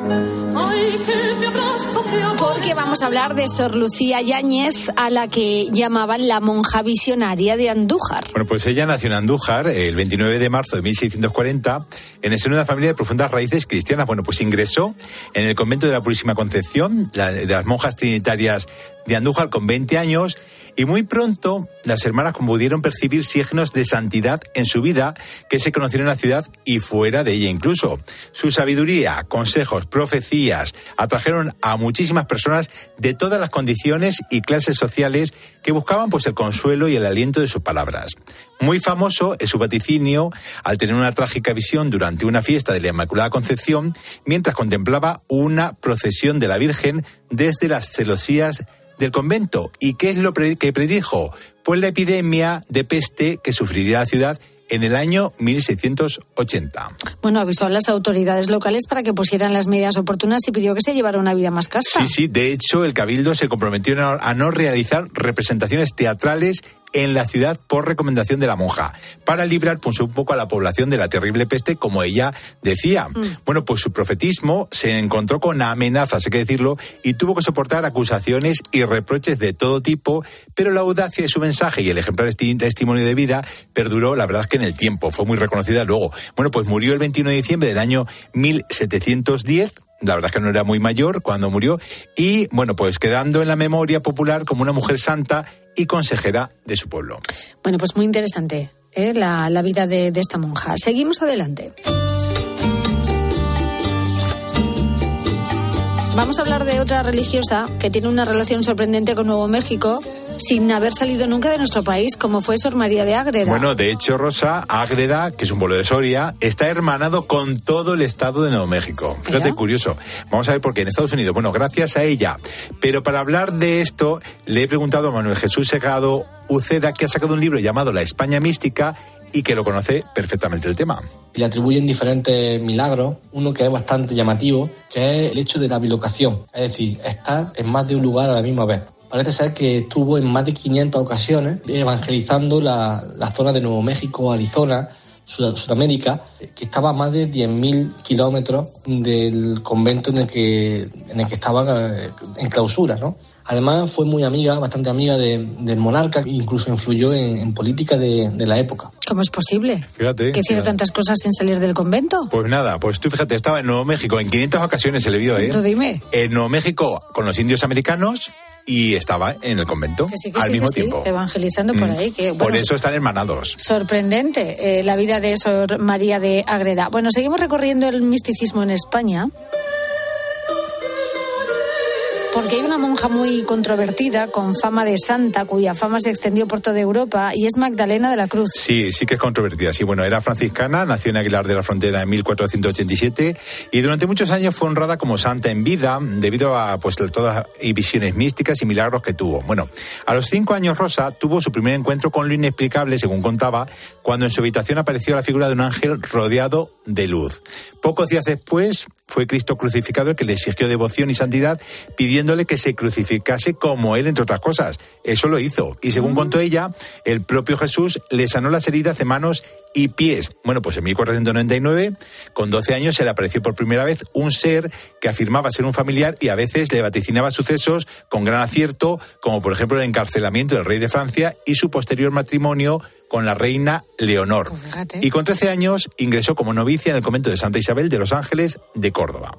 Porque vamos a hablar de Sor Lucía Yáñez, a la que llamaban la monja visionaria de Andújar. Bueno, pues ella nació en Andújar el 29 de marzo de 1640 en el seno de una familia de profundas raíces cristianas. Bueno, pues ingresó en el convento de la Purísima Concepción, la- de las monjas trinitarias de Andújar con 20 años y muy pronto las hermanas pudieron percibir signos de santidad en su vida que se conocieron en la ciudad y fuera de ella incluso. Su sabiduría, consejos, profecías atrajeron a muchísimas personas de todas las condiciones y clases sociales que buscaban pues el consuelo y el aliento de sus palabras. Muy famoso es su vaticinio al tener una trágica visión durante una fiesta de la Inmaculada Concepción mientras contemplaba una procesión de la Virgen desde las celosías del convento. ¿Y qué es lo que predijo? Pues la epidemia de peste que sufriría la ciudad en el año 1680. Bueno, avisó a las autoridades locales para que pusieran las medidas oportunas y pidió que se llevara una vida más casta. Sí, sí, de hecho el Cabildo se comprometió a no realizar representaciones teatrales en la ciudad por recomendación de la monja, para librar pues, un poco a la población de la terrible peste, como ella decía. Bueno, pues su profetismo se encontró con amenazas, hay que decirlo, y tuvo que soportar acusaciones y reproches de todo tipo, pero la audacia de su mensaje y el ejemplar esti- testimonio de vida perduró, la verdad es que en el tiempo, fue muy reconocida luego. Bueno, pues murió el 21 de diciembre del año 1710, la verdad es que no era muy mayor cuando murió, y bueno, pues quedando en la memoria popular como una mujer santa y consejera de su pueblo. Bueno, pues muy interesante ¿eh? la, la vida de, de esta monja. Seguimos adelante. Vamos a hablar de otra religiosa que tiene una relación sorprendente con Nuevo México sin haber salido nunca de nuestro país, como fue Sor María de Ágreda. Bueno, de hecho, Rosa, Ágreda, que es un pueblo de Soria, está hermanado con todo el estado de Nuevo México. Fíjate, curioso. Vamos a ver por qué en Estados Unidos. Bueno, gracias a ella. Pero para hablar de esto, le he preguntado a Manuel Jesús Segado Uceda, que ha sacado un libro llamado La España Mística y que lo conoce perfectamente el tema. y le atribuyen diferentes milagros, uno que es bastante llamativo, que es el hecho de la bilocación, es decir, estar en más de un lugar a la misma vez. Parece ser que estuvo en más de 500 ocasiones evangelizando la, la zona de Nuevo México, Arizona, Sud- Sudamérica, que estaba a más de 10.000 kilómetros del convento en el que, en el que estaba eh, en clausura, ¿no? Además fue muy amiga, bastante amiga de- del monarca, e incluso influyó en, en política de, de la época. ¿Cómo es posible? Fíjate. Que hiciera fíjate. tantas cosas sin salir del convento. Pues nada, pues tú fíjate, estaba en Nuevo México, en 500 ocasiones se le vio, ¿eh? Tú dime. En Nuevo México con los indios americanos y estaba en el convento Que sí, que al sí, mismo que sí, tiempo. evangelizando por Mm. ahí. Que, Por bueno, eso están hermanados. Sorprendente eh, la vida de Sor María de Agreda. Bueno, seguimos recorriendo el misticismo en España. Porque hay una monja muy controvertida, con fama de santa, cuya fama se extendió por toda Europa, y es Magdalena de la Cruz. Sí, sí que es controvertida. Sí, bueno, era franciscana, nació en Aguilar de la Frontera en 1487 y durante muchos años fue honrada como santa en vida debido a pues todas las visiones místicas y milagros que tuvo. Bueno, a los cinco años Rosa tuvo su primer encuentro con lo inexplicable, según contaba, cuando en su habitación apareció la figura de un ángel rodeado de luz. Pocos días después fue Cristo crucificado el que le exigió devoción y santidad, pidiéndole que se crucificase como él, entre otras cosas. Eso lo hizo. Y según contó ella, el propio Jesús le sanó las heridas de manos y pies. Bueno, pues en 1499, con 12 años, se le apareció por primera vez un ser que afirmaba ser un familiar y a veces le vaticinaba sucesos con gran acierto, como por ejemplo el encarcelamiento del rey de Francia y su posterior matrimonio con la reina Leonor. Y con 13 años ingresó como novicia en el convento de Santa Isabel de los Ángeles de Córdoba.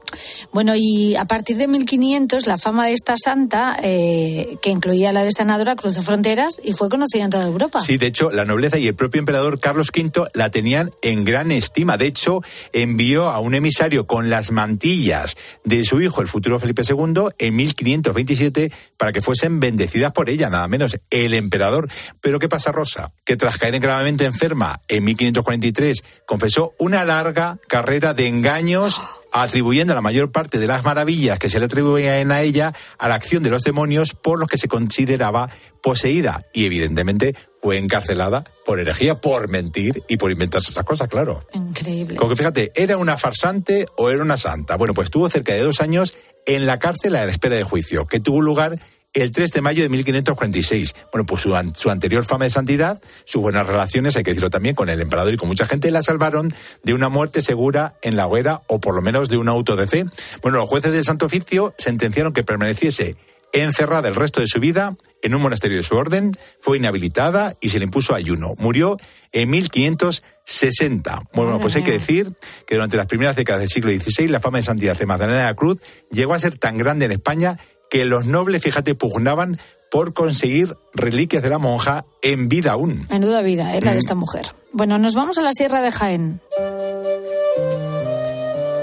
Bueno, y a partir de 1500 la fama de esta santa, eh, que incluía la de sanadora, cruzó fronteras y fue conocida en toda Europa. Sí, de hecho, la nobleza y el propio emperador Carlos V la tenían en gran estima. De hecho, envió a un emisario con las mantillas de su hijo, el futuro Felipe II, en 1527 para que fuesen bendecidas por ella, nada menos el emperador. Pero ¿qué pasa, Rosa? Que tras caer gravemente enferma en 1543, confesó una larga carrera de engaños atribuyendo la mayor parte de las maravillas que se le atribuían a ella a la acción de los demonios por los que se consideraba poseída y evidentemente fue encarcelada por herejía, por mentir y por inventarse esas cosas, claro. Increíble. Como que fíjate, ¿era una farsante o era una santa? Bueno, pues estuvo cerca de dos años en la cárcel a la espera de juicio, que tuvo lugar el 3 de mayo de 1546. Bueno, pues su, an- su anterior fama de santidad, sus buenas relaciones, hay que decirlo también, con el emperador y con mucha gente, la salvaron de una muerte segura en la hoguera o por lo menos de un auto de fe. Bueno, los jueces del Santo Oficio sentenciaron que permaneciese encerrada el resto de su vida en un monasterio de su orden, fue inhabilitada y se le impuso ayuno. Murió en 1560. Bueno, pues hay que decir que durante las primeras décadas del siglo XVI la fama de santidad de Magdalena de la Cruz llegó a ser tan grande en España que los nobles, fíjate, pugnaban por conseguir reliquias de la monja en vida aún. Menuda vida, ¿eh? la de Mm. esta mujer. Bueno, nos vamos a la Sierra de Jaén.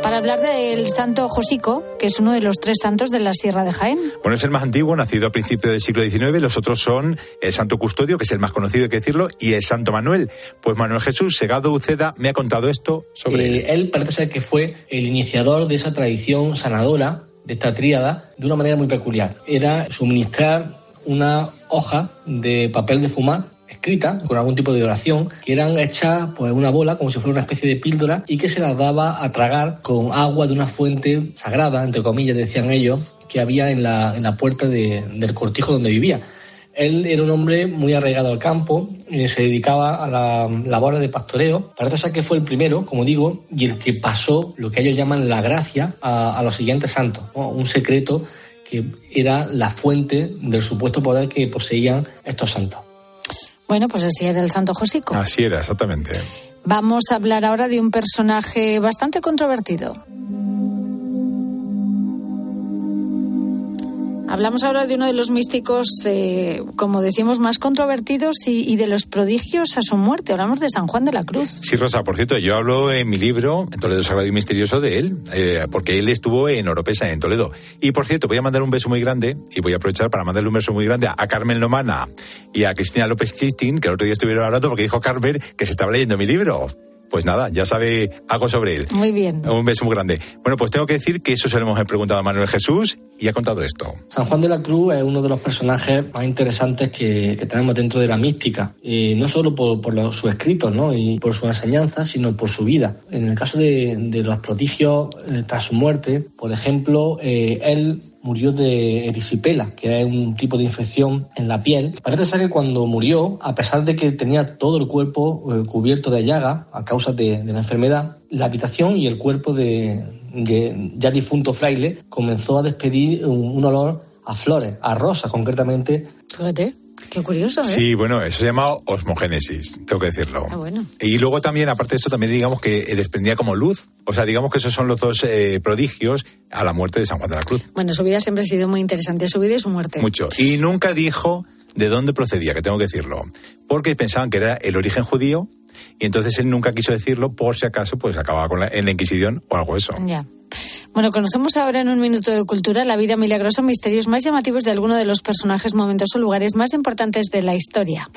Para hablar del santo Josico, que es uno de los tres santos de la Sierra de Jaén. Bueno, es el más antiguo, nacido a principios del siglo XIX. Los otros son el Santo Custodio, que es el más conocido, hay que decirlo, y el Santo Manuel. Pues Manuel Jesús Segado Uceda me ha contado esto sobre él. Eh, él parece ser que fue el iniciador de esa tradición sanadora, de esta tríada, de una manera muy peculiar. Era suministrar una hoja de papel de fumar escrita con algún tipo de oración que eran hechas pues una bola como si fuera una especie de píldora y que se las daba a tragar con agua de una fuente sagrada entre comillas decían ellos que había en la, en la puerta de- del cortijo donde vivía Él era un hombre muy arraigado al campo, y se dedicaba a las labores de pastoreo. Parece ser que fue el primero, como digo, y el que pasó lo que ellos llaman la gracia a, a los siguientes santos, ¿no? un secreto que era la fuente del supuesto poder que poseían estos santos. Bueno, pues así era el Santo Josico. Así era, exactamente. Vamos a hablar ahora de un personaje bastante controvertido. Hablamos ahora de uno de los místicos, eh, como decimos, más controvertidos y, de los prodigios a su muerte. Hablamos de San Juan de la Cruz. Sí, Rosa, por cierto, yo hablo en mi libro, Toledo Sagrado y Misterioso, de él, eh, porque él estuvo en Oropesa, en Toledo. Y por cierto, voy a mandar un beso muy grande, y voy a aprovechar para mandarle un beso muy grande a Carmen Lomana y a Cristina López Cristín, que el otro día estuvieron hablando porque dijo Carmen que se estaba leyendo mi libro pues nada, ya sabe algo sobre él. Muy bien. Un beso muy grande. Bueno, pues tengo que decir que eso se lo hemos preguntado a Manuel Jesús y ha contado esto. San Juan de la Cruz es uno de los personajes más interesantes que, que tenemos dentro de la mística, y no solo por, por los, sus escritos ¿no? y por su enseñanza, sino por su vida. En el caso de, de los prodigios eh, tras su muerte, por ejemplo, eh, él murió de erisipela, que es un tipo de infección en la piel. Parece ser que cuando murió, a pesar de que tenía todo el cuerpo eh, cubierto de llaga a causa de, la enfermedad, la habitación y el cuerpo de, de, ya difunto fraile comenzó a despedir un, un olor a flores, a rosas concretamente. Fíjate. Qué curioso, ¿eh? Sí, bueno, eso se llama osmogénesis, tengo que decirlo. Ah, bueno. Y luego también, aparte de esto, también digamos que desprendía como luz. O sea, digamos que esos son los dos eh, prodigios a la muerte de San Juan de la Cruz. Bueno, su vida siempre ha sido muy interesante, su vida y su muerte. Mucho. Y nunca dijo de dónde procedía, que tengo que decirlo. Porque pensaban que era el origen judío y entonces él nunca quiso decirlo por si acaso pues acababa con la, en la Inquisición o algo eso. Ya. Bueno, conocemos ahora en un minuto de cultura la vida milagrosa, misterios más llamativos de alguno de los personajes, momentos o lugares más importantes de la historia.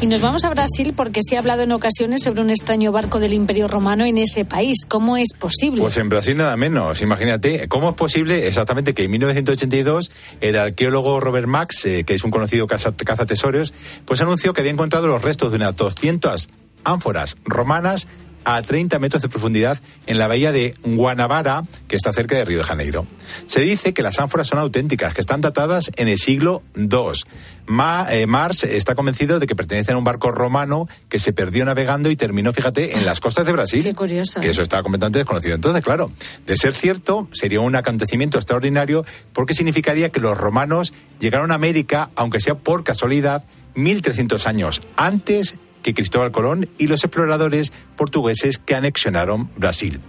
Y nos vamos a Brasil porque se ha hablado en ocasiones sobre un extraño barco del Imperio Romano en ese país. ¿Cómo es posible? Pues en Brasil nada menos. Imagínate, ¿cómo es posible exactamente que en 1982 el arqueólogo Robert Max, eh, que es un conocido caza, cazatesoros, pues anunció que había encontrado los restos de unas 200 ánforas romanas a 30 metros de profundidad en la bahía de Guanabara, que está cerca de Río de Janeiro. Se dice que las ánforas son auténticas, que están datadas en el siglo II. Ma, eh, Mars está convencido de que pertenecen a un barco romano que se perdió navegando y terminó, fíjate, en las costas de Brasil. Qué curioso. Que eso está completamente desconocido. Entonces, claro, de ser cierto, sería un acontecimiento extraordinario porque significaría que los romanos llegaron a América, aunque sea por casualidad, 1300 años antes Cristóbal Colón y los exploradores portugueses que anexionaron Brasil.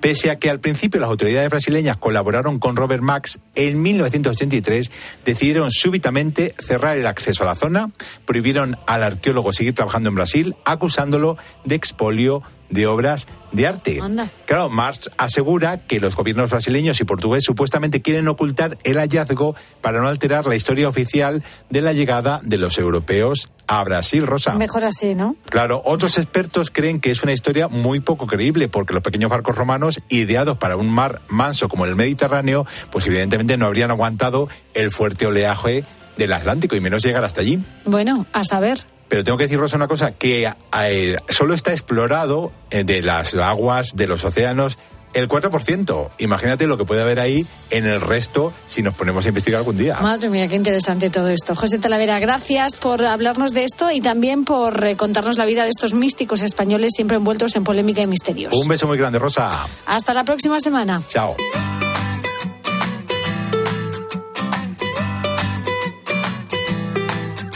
Pese a que al principio las autoridades brasileñas colaboraron con Robert Max, en 1983 decidieron súbitamente cerrar el acceso a la zona, prohibieron al arqueólogo seguir trabajando en Brasil, acusándolo de expolio de obras de arte. Anda. Claro, Marx asegura que los gobiernos brasileños y portugués supuestamente quieren ocultar el hallazgo para no alterar la historia oficial de la llegada de los europeos a Brasil, Rosa. Mejor así, ¿no? Claro, otros expertos creen que es una historia muy poco creíble porque los pequeños barcos romanos, ideados para un mar manso como el Mediterráneo, pues evidentemente no habrían aguantado el fuerte oleaje del Atlántico y menos llegar hasta allí. Bueno, a saber. Pero tengo que decir, Rosa, una cosa, que eh, solo está explorado eh, de las aguas, de los océanos, el 4%. Imagínate lo que puede haber ahí en el resto si nos ponemos a investigar algún día. Madre mía, qué interesante todo esto. José Talavera, gracias por hablarnos de esto y también por eh, contarnos la vida de estos místicos españoles siempre envueltos en polémica y misterios. Un beso muy grande, Rosa. Hasta la próxima semana. Chao.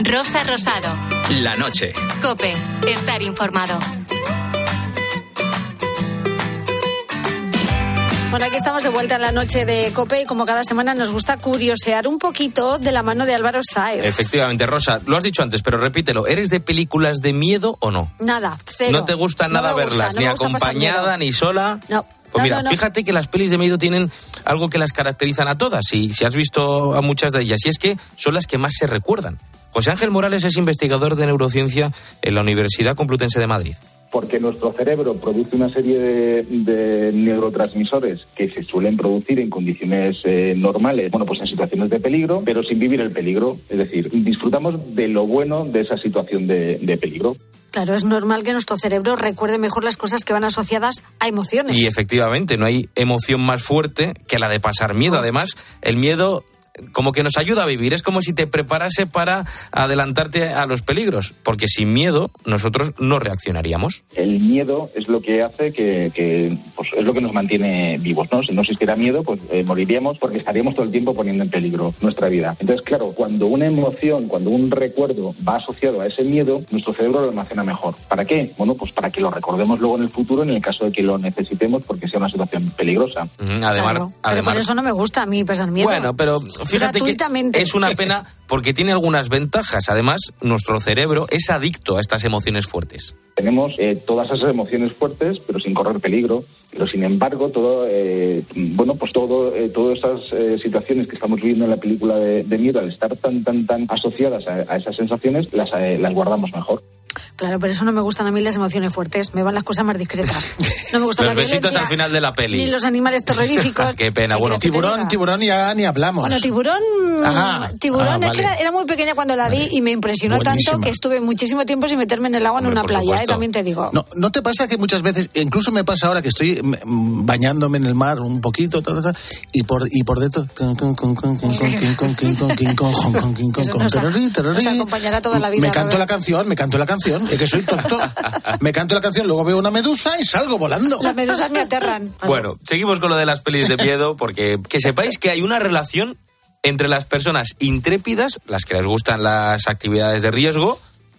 Rosa Rosado. La noche. Cope. Estar informado. Bueno, aquí estamos de vuelta en la noche de COPE y como cada semana nos gusta curiosear un poquito de la mano de Álvaro Saez. Efectivamente, Rosa, lo has dicho antes, pero repítelo, ¿eres de películas de miedo o no? Nada, cero. ¿No te gusta No nada gusta, verlas, no ni acompañada, ni sola? No. Pues No, mira, no, no. fíjate que las pelis de miedo tienen algo que las caracterizan a todas, y si has visto a muchas de ellas, y es que son las que más se recuerdan. José Ángel Morales es investigador de neurociencia en la Universidad Complutense de Madrid. porque nuestro cerebro produce una serie de, de neurotransmisores que se suelen producir en condiciones eh, normales, bueno, pues en situaciones de peligro, pero sin vivir el peligro. Es decir, disfrutamos de lo bueno de esa situación de, de peligro. Claro, es normal que nuestro cerebro recuerde mejor las cosas que van asociadas a emociones. Y efectivamente, no hay emoción más fuerte que la de pasar miedo. Además, el miedo como que nos ayuda a vivir. Es como si te preparase para adelantarte a los peligros, porque sin miedo nosotros no reaccionaríamos. El miedo es lo que hace que, que, pues, es lo que nos mantiene vivos, ¿no? Si no existiera miedo, pues eh, moriríamos porque estaríamos todo el tiempo poniendo en peligro nuestra vida. Entonces, claro, cuando una emoción, cuando un recuerdo va asociado a ese miedo, nuestro cerebro lo almacena mejor. ¿Para qué? Bueno, pues para que lo recordemos luego en el futuro en el caso de que lo necesitemos porque sea una situación peligrosa. Mm, Además, Claro. Pero además por eso no me gusta a mí pasar miedo. Bueno, pero fíjate que es una pena porque tiene algunas ventajas. Además, nuestro cerebro es adicto a estas emociones fuertes. Tenemos eh, todas esas emociones fuertes, pero sin correr peligro. Pero sin embargo, todo, eh, bueno, pues todo, eh, todas esas eh, situaciones que estamos viviendo en la película de, de miedo, al estar tan, tan, tan asociadas a, a esas sensaciones, las, eh, las guardamos mejor. Claro, pero eso no me gustan a mí las emociones fuertes. Me van las cosas más discretas. No me gustan los besitos al final de la peli. Ni los animales terroríficos. Qué pena, bueno. Tiburón, tiburón ya ni hablamos. Bueno, tiburón. Ajá. Tiburón. Que era, era, muy pequeña cuando la vi y me impresionó tanto que estuve muchísimo tiempo sin meterme en el agua en una playa. También te digo. No, no te pasa que muchas veces, incluso me pasa ahora que estoy bañándome en el mar un poquito, y por y por dentro. Acompañará toda la vida. Me canto la canción, me canto la canción es que soy tonto. Me canto la canción, luego veo una medusa y salgo volando. Las medusas me aterran. [laughs] Bueno, seguimos con lo de las pelis de miedo porque que sepáis que hay una relación entre las personas intrépidas, las que les gustan las actividades de riesgo,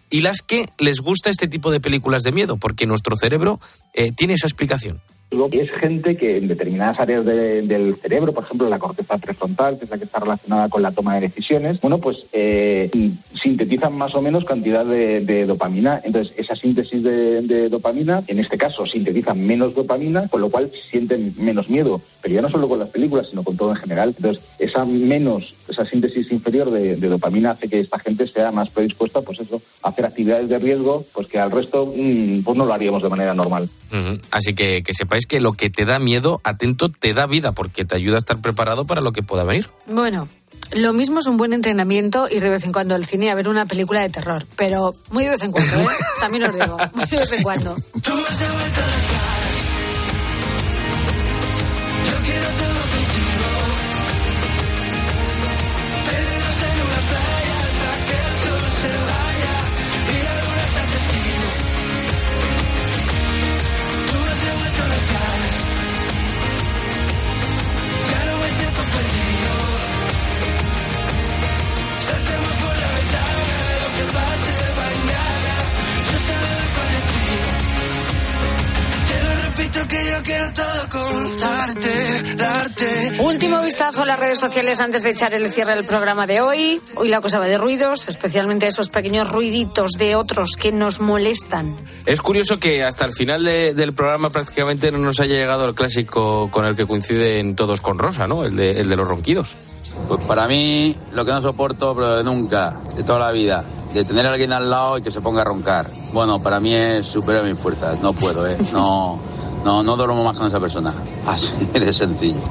y las que les gusta este tipo de películas de miedo, porque nuestro cerebro eh, tiene esa explicación. Es gente que en determinadas áreas de- del cerebro, por ejemplo la corteza prefrontal, que es la que está relacionada con la toma de decisiones, bueno, pues eh, sintetizan más o menos cantidad de, de dopamina. Entonces, esa síntesis de, de dopamina, en este caso, sintetizan menos dopamina, con lo cual sienten menos miedo. Pero ya no solo con las películas, sino con todo en general. Entonces, esa menos, esa síntesis inferior de, dopamina hace que esta gente sea más predispuesta, pues eso, a hacer actividades de riesgo, pues que al resto, mm, pues no lo haríamos de manera normal. Ujú. Así que que sepáis que lo que te da miedo, atento, te da vida, porque te ayuda a estar preparado para lo que pueda venir. Bueno, lo mismo es un buen entrenamiento ir de vez en cuando al cine a ver una película de terror, pero muy de vez en cuando, ¿eh? [laughs] También os digo, muy de vez en cuando. Redes sociales antes de echar el cierre del programa de hoy. Hoy la cosa va de ruidos, especialmente esos pequeños ruiditos de otros que nos molestan. Es curioso que hasta el final de- del programa prácticamente no nos haya llegado el clásico con el que coinciden todos con Rosa, ¿no? El de, el de los ronquidos. Pues para mí, lo que no soporto, pero de nunca, de toda la vida, de tener a alguien al lado y que se ponga a roncar. Bueno, para mí es supera mis fuerzas, no puedo, ¿eh? No, no, no duermo más con esa persona. Así de sencillo.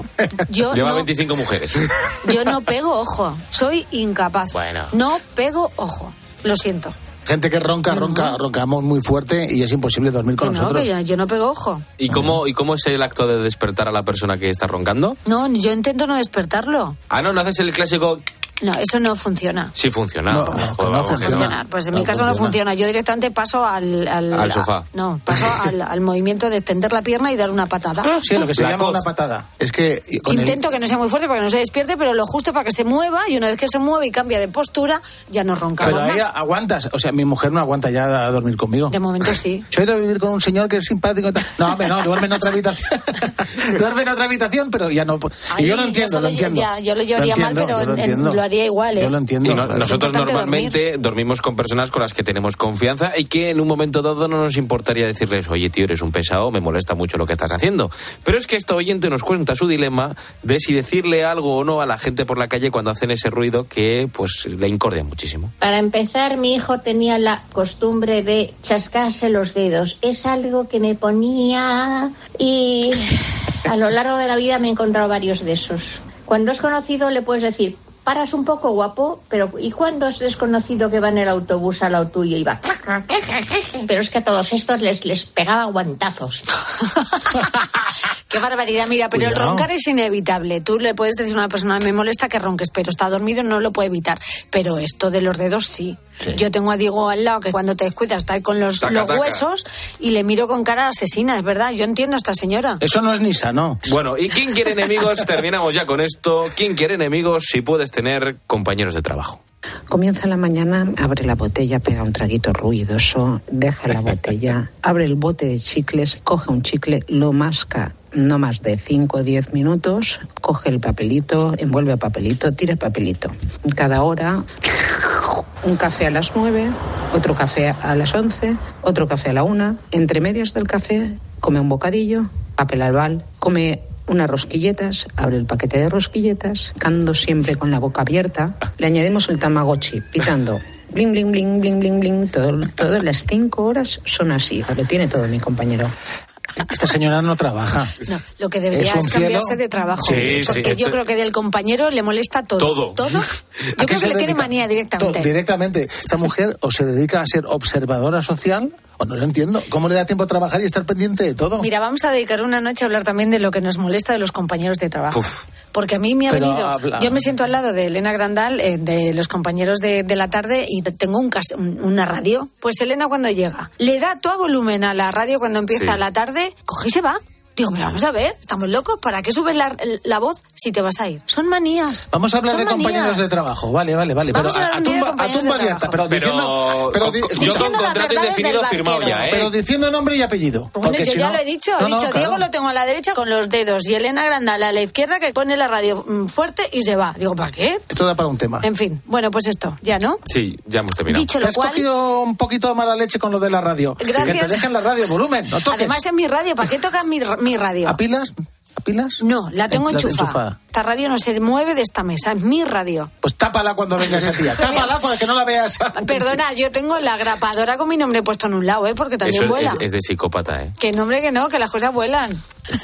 Yo Lleva no, 25 mujeres. [laughs] yo no pego ojo, soy incapaz. Bueno. No pego ojo, lo siento. Gente que ronca, ronca, roncamos muy fuerte y es imposible dormir con Que no, nosotros. que yo, yo no pego ojo. ¿Y cómo, ¿Y cómo es el acto de despertar a la persona que está roncando? No, yo intento no despertarlo. Ah, no, no haces el clásico... No, eso no funciona. Sí funciona. No, no, no funciona. Pues en mi caso no funciona. Yo directamente paso al... Al, Al sofá. no, paso [laughs] al, al movimiento de extender la pierna y dar una patada. Sí, lo que se La llama coz. una patada. Es que con el- Intento que no sea muy fuerte para que no se despierte, pero lo justo para que se mueva y una vez que se mueve y cambia de postura, ya no roncamos Pero ahí más. aguantas. O sea, mi mujer no aguanta ya a dormir conmigo. De momento sí. [laughs] Yo he ido a vivir con un señor que es simpático. No, hombre, no, duerme en otra habitación. [laughs] duerme en otra habitación, pero ya no. Y yo lo entiendo, solo lo yo- entiendo. ya, yo lo llevaría mal, entiendo, pero yo lo en- en- entiendo. lo igual, ¿eh? Yo lo entiendo. No- nosotros normalmente dormimos con personas con las que tenemos confianza y que en un momento dado no nos importaría decirles, oye tío, eres un pesado, me molesta mucho lo que estás haciendo. Pero es que esta oyente nos cuenta su dilema de si decirle algo o no a la gente por la calle cuando hacen ese ruido que pues le incordia muchísimo. Para empezar, mi hijo tenía la costumbre de chascarse los dedos. Es algo que me ponía y a lo largo de la vida me he encontrado varios de esos. Cuando es conocido le puedes decir, paras un poco guapo, pero ¿y cuando es desconocido que va en el autobús al lado tuyo y va? Pero es que a todos estos les, les pegaba guantazos. [laughs] Qué barbaridad, mira, pero el roncar es inevitable. Tú le puedes decir a una persona, me molesta que ronques, pero está dormido, no lo puede evitar. Pero esto de los dedos sí. Sí. Yo tengo a Diego al lado que cuando te descuidas está ahí con los, Taca, los taca. huesos y le miro con cara asesina, es verdad. Yo entiendo a esta señora. Eso no es ni sano. Bueno, ¿y quién quiere enemigos? [laughs] Terminamos ya con esto. ¿Quién quiere enemigos si puedes tener compañeros de trabajo? Comienza la mañana, abre la botella, pega un traguito ruidoso, deja la botella, [laughs] abre el bote de chicles, coge un chicle, lo masca no más de 5 o 10 minutos, coge el papelito, envuelve el papelito, tira el papelito. Cada hora, un café a las 9, otro café a las 11, otro café a la 1. Entre medias del café, come un bocadillo, papel albal, come unas rosquilletas, abre el paquete de rosquilletas, cando siempre con la boca abierta, le añadimos el tamagotchi, pitando. Bling, bling, bling, bling, bling, bling. Todas las cinco horas son así. Lo tiene todo mi compañero. Esta señora no trabaja. No, lo que debería Es cambiarse cielo. de trabajo. Sí, sí, porque yo esto- creo que del compañero le molesta todo. Todo. ¿Todo? [laughs] Yo ¿A qué creo que le tiene manía directamente. To- Directamente. Esta mujer o se dedica a ser observadora social o no lo entiendo. ¿Cómo le da tiempo a trabajar y estar pendiente de todo? Mira, vamos a dedicar una noche a hablar también de lo que nos molesta de los compañeros de trabajo. Porque a mí me ha Pero venido. habla- Yo me siento al lado de Elena Grandal, eh, de los compañeros de, de la tarde, y te- tengo un cas- un- una radio. Pues Elena, cuando llega, le da todo volumen a la radio cuando empieza Sí. la tarde, coge y se va. Digo, pero vamos a ver, estamos locos, ¿para qué subes la, la voz si te vas a ir? Son manías. Vamos a hablar Son de compañeros manías. de trabajo. Vale, vale, vale. Vamos pero a tumba, a tumba abierta. Pero, diciendo. Pero, di- yo con contrato indefinido firmado ya, ¿eh? pero diciendo nombre y apellido. Bueno, porque yo si ya no- lo he dicho, No, he no, dicho, claro. Diego lo tengo a la derecha con los dedos y Elena Grandal a la izquierda que pone la radio mm, fuerte y se va. Digo, ¿para qué? Esto da para un tema. En fin, bueno, pues esto, ya, ¿no? Sí, ya hemos terminado. Dicho Te has cual, cogido un poquito de mala leche con lo de la radio. Gracias. Que te dejen la radio, volumen, no toques. además es mi radio, ¿para qué tocas mi, mi radio? ¿A pilas? ¿A pilas? No, la tengo enchufada. enchufada. Esta radio no se mueve de esta mesa, es mi radio. Pues tápala cuando venga esa tía. [laughs] Tápala para que no la veas. [laughs] Perdona, yo tengo la grapadora con mi nombre puesto en un lado, ¿eh? Porque también Eso es, vuela. es- es de psicópata, ¿eh? Que nombre que no, que las cosas vuelan.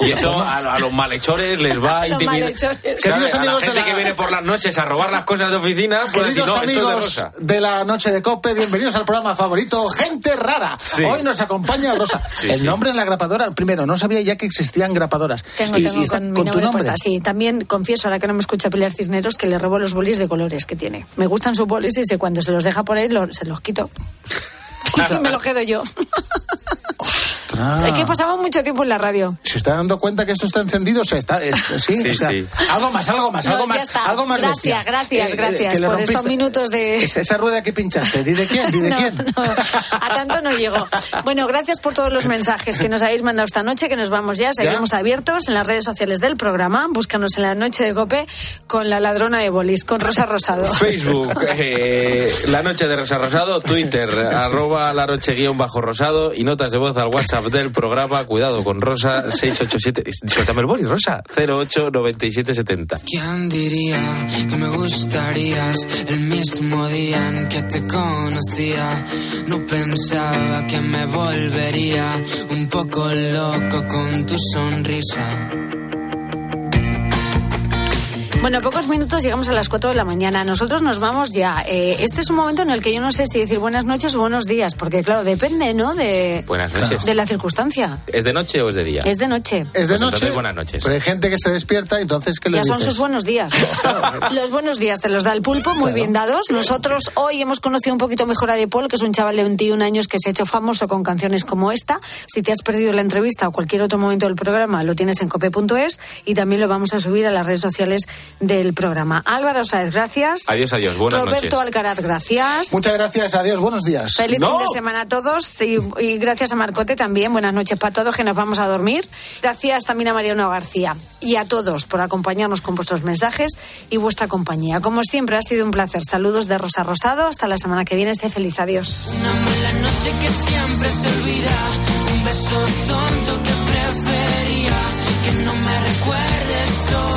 Y eso a, a los malhechores les va [laughs] a A los intimidar. malhechores. ¿Sabes? Queridos A la amigos de gente la- que viene por las noches a robar las cosas de oficina, pues decir, Queridos no, esto es de amigos Rosa. de la noche de Cope, bienvenidos al programa favorito, Gente Rara. Sí. Hoy nos acompaña Rosa. Sí, el sí. nombre en la grapadora, primero, no sabía ya que existían grapadoras. Tengo, y, tengo y con, mi con tu nombre nombre. puesta. Sí, también confieso, ahora que no me escucha Pilar Cisneros, que le robo los bolis de colores que tiene. Me gustan sus bolis y sé cuando se los deja por ahí, lo- se los quito. y [laughs] me los quedo yo. Es que pasamos mucho tiempo en la radio. ¿Se está dando cuenta que esto está encendido? O sea, está, es- [laughs] sí, Sí, o sea, sí. Algo más, algo más, No, algo más, algo más Gracias, bestia. gracias, gracias que le por estos minutos de- Esa, esa rueda que pinchaste, ¿di de quién? ¿Di de [laughs] No, quién? no, a tanto no llego. Bueno, gracias por todos los mensajes que nos habéis mandado esta noche, que nos vamos ya. Seguimos abiertos en las redes sociales del programa. Búscanos en la noche de Cope con la ladrona de bolis, con Rosa Rosado. [laughs] Facebook, eh, La Noche de Rosa Rosado, Twitter, arroba la noche guion bajo rosado y notas de voz al WhatsApp del programa. Cuidado con Rosa, 687. Suéltame el boli, Rosa, 089770. ¿Quién diría que me gustarías el mismo día en que te conocía? No pensaba que me volvería un poco loco con tu sonrisa. Bueno, pocos minutos llegamos a las 4 de la mañana. Nosotros nos vamos ya. Eh, este es un momento en el que yo no sé si decir buenas noches o buenos días, porque claro, depende, ¿no? De, Buenas noches. de la circunstancia. ¿Es de noche o es de día? Es de noche. Es de Pues noche. buenas noches. Pero hay gente que se despierta, entonces, ¿qué le Ya son sus buenos días. [laughs] Los buenos días te los da el pulpo, muy bien dados. Nosotros hoy hemos conocido un poquito mejor a De Paul, que es un chaval de 21 años que se ha hecho famoso con canciones como esta. Si te has perdido la entrevista o cualquier otro momento del programa, lo tienes en cope.es y también lo vamos a subir a las redes sociales del programa. Álvaro Sáez, gracias. Adiós, adiós. Buenas Roberto noches. Alcaraz, gracias. Muchas gracias, adiós, buenos días. Feliz No. fin de semana a todos y, y gracias a Marcote también. Buenas noches para todos que nos vamos a dormir. Gracias también a Mariano García y a todos por acompañarnos con vuestros mensajes y vuestra compañía. Como siempre ha sido un placer. Saludos de Rosa Rosado. Hasta la semana que viene. Sé feliz. Adiós. La noche que siempre se olvida, un beso tonto que prefería, que no me recuerdes toda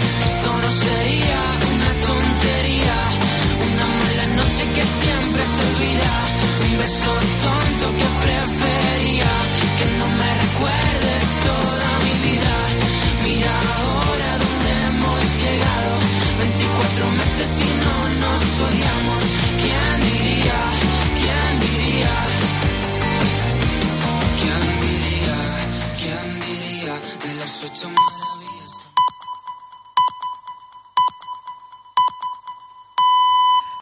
se olvida. Un beso tonto que prefería que no me recuerdes toda mi vida. Mira ahora dónde hemos llegado. 24 meses y no nos odiamos. ¿Quién diría? ¿Quién diría? ¿Quién diría? ¿Quién diría? De las ocho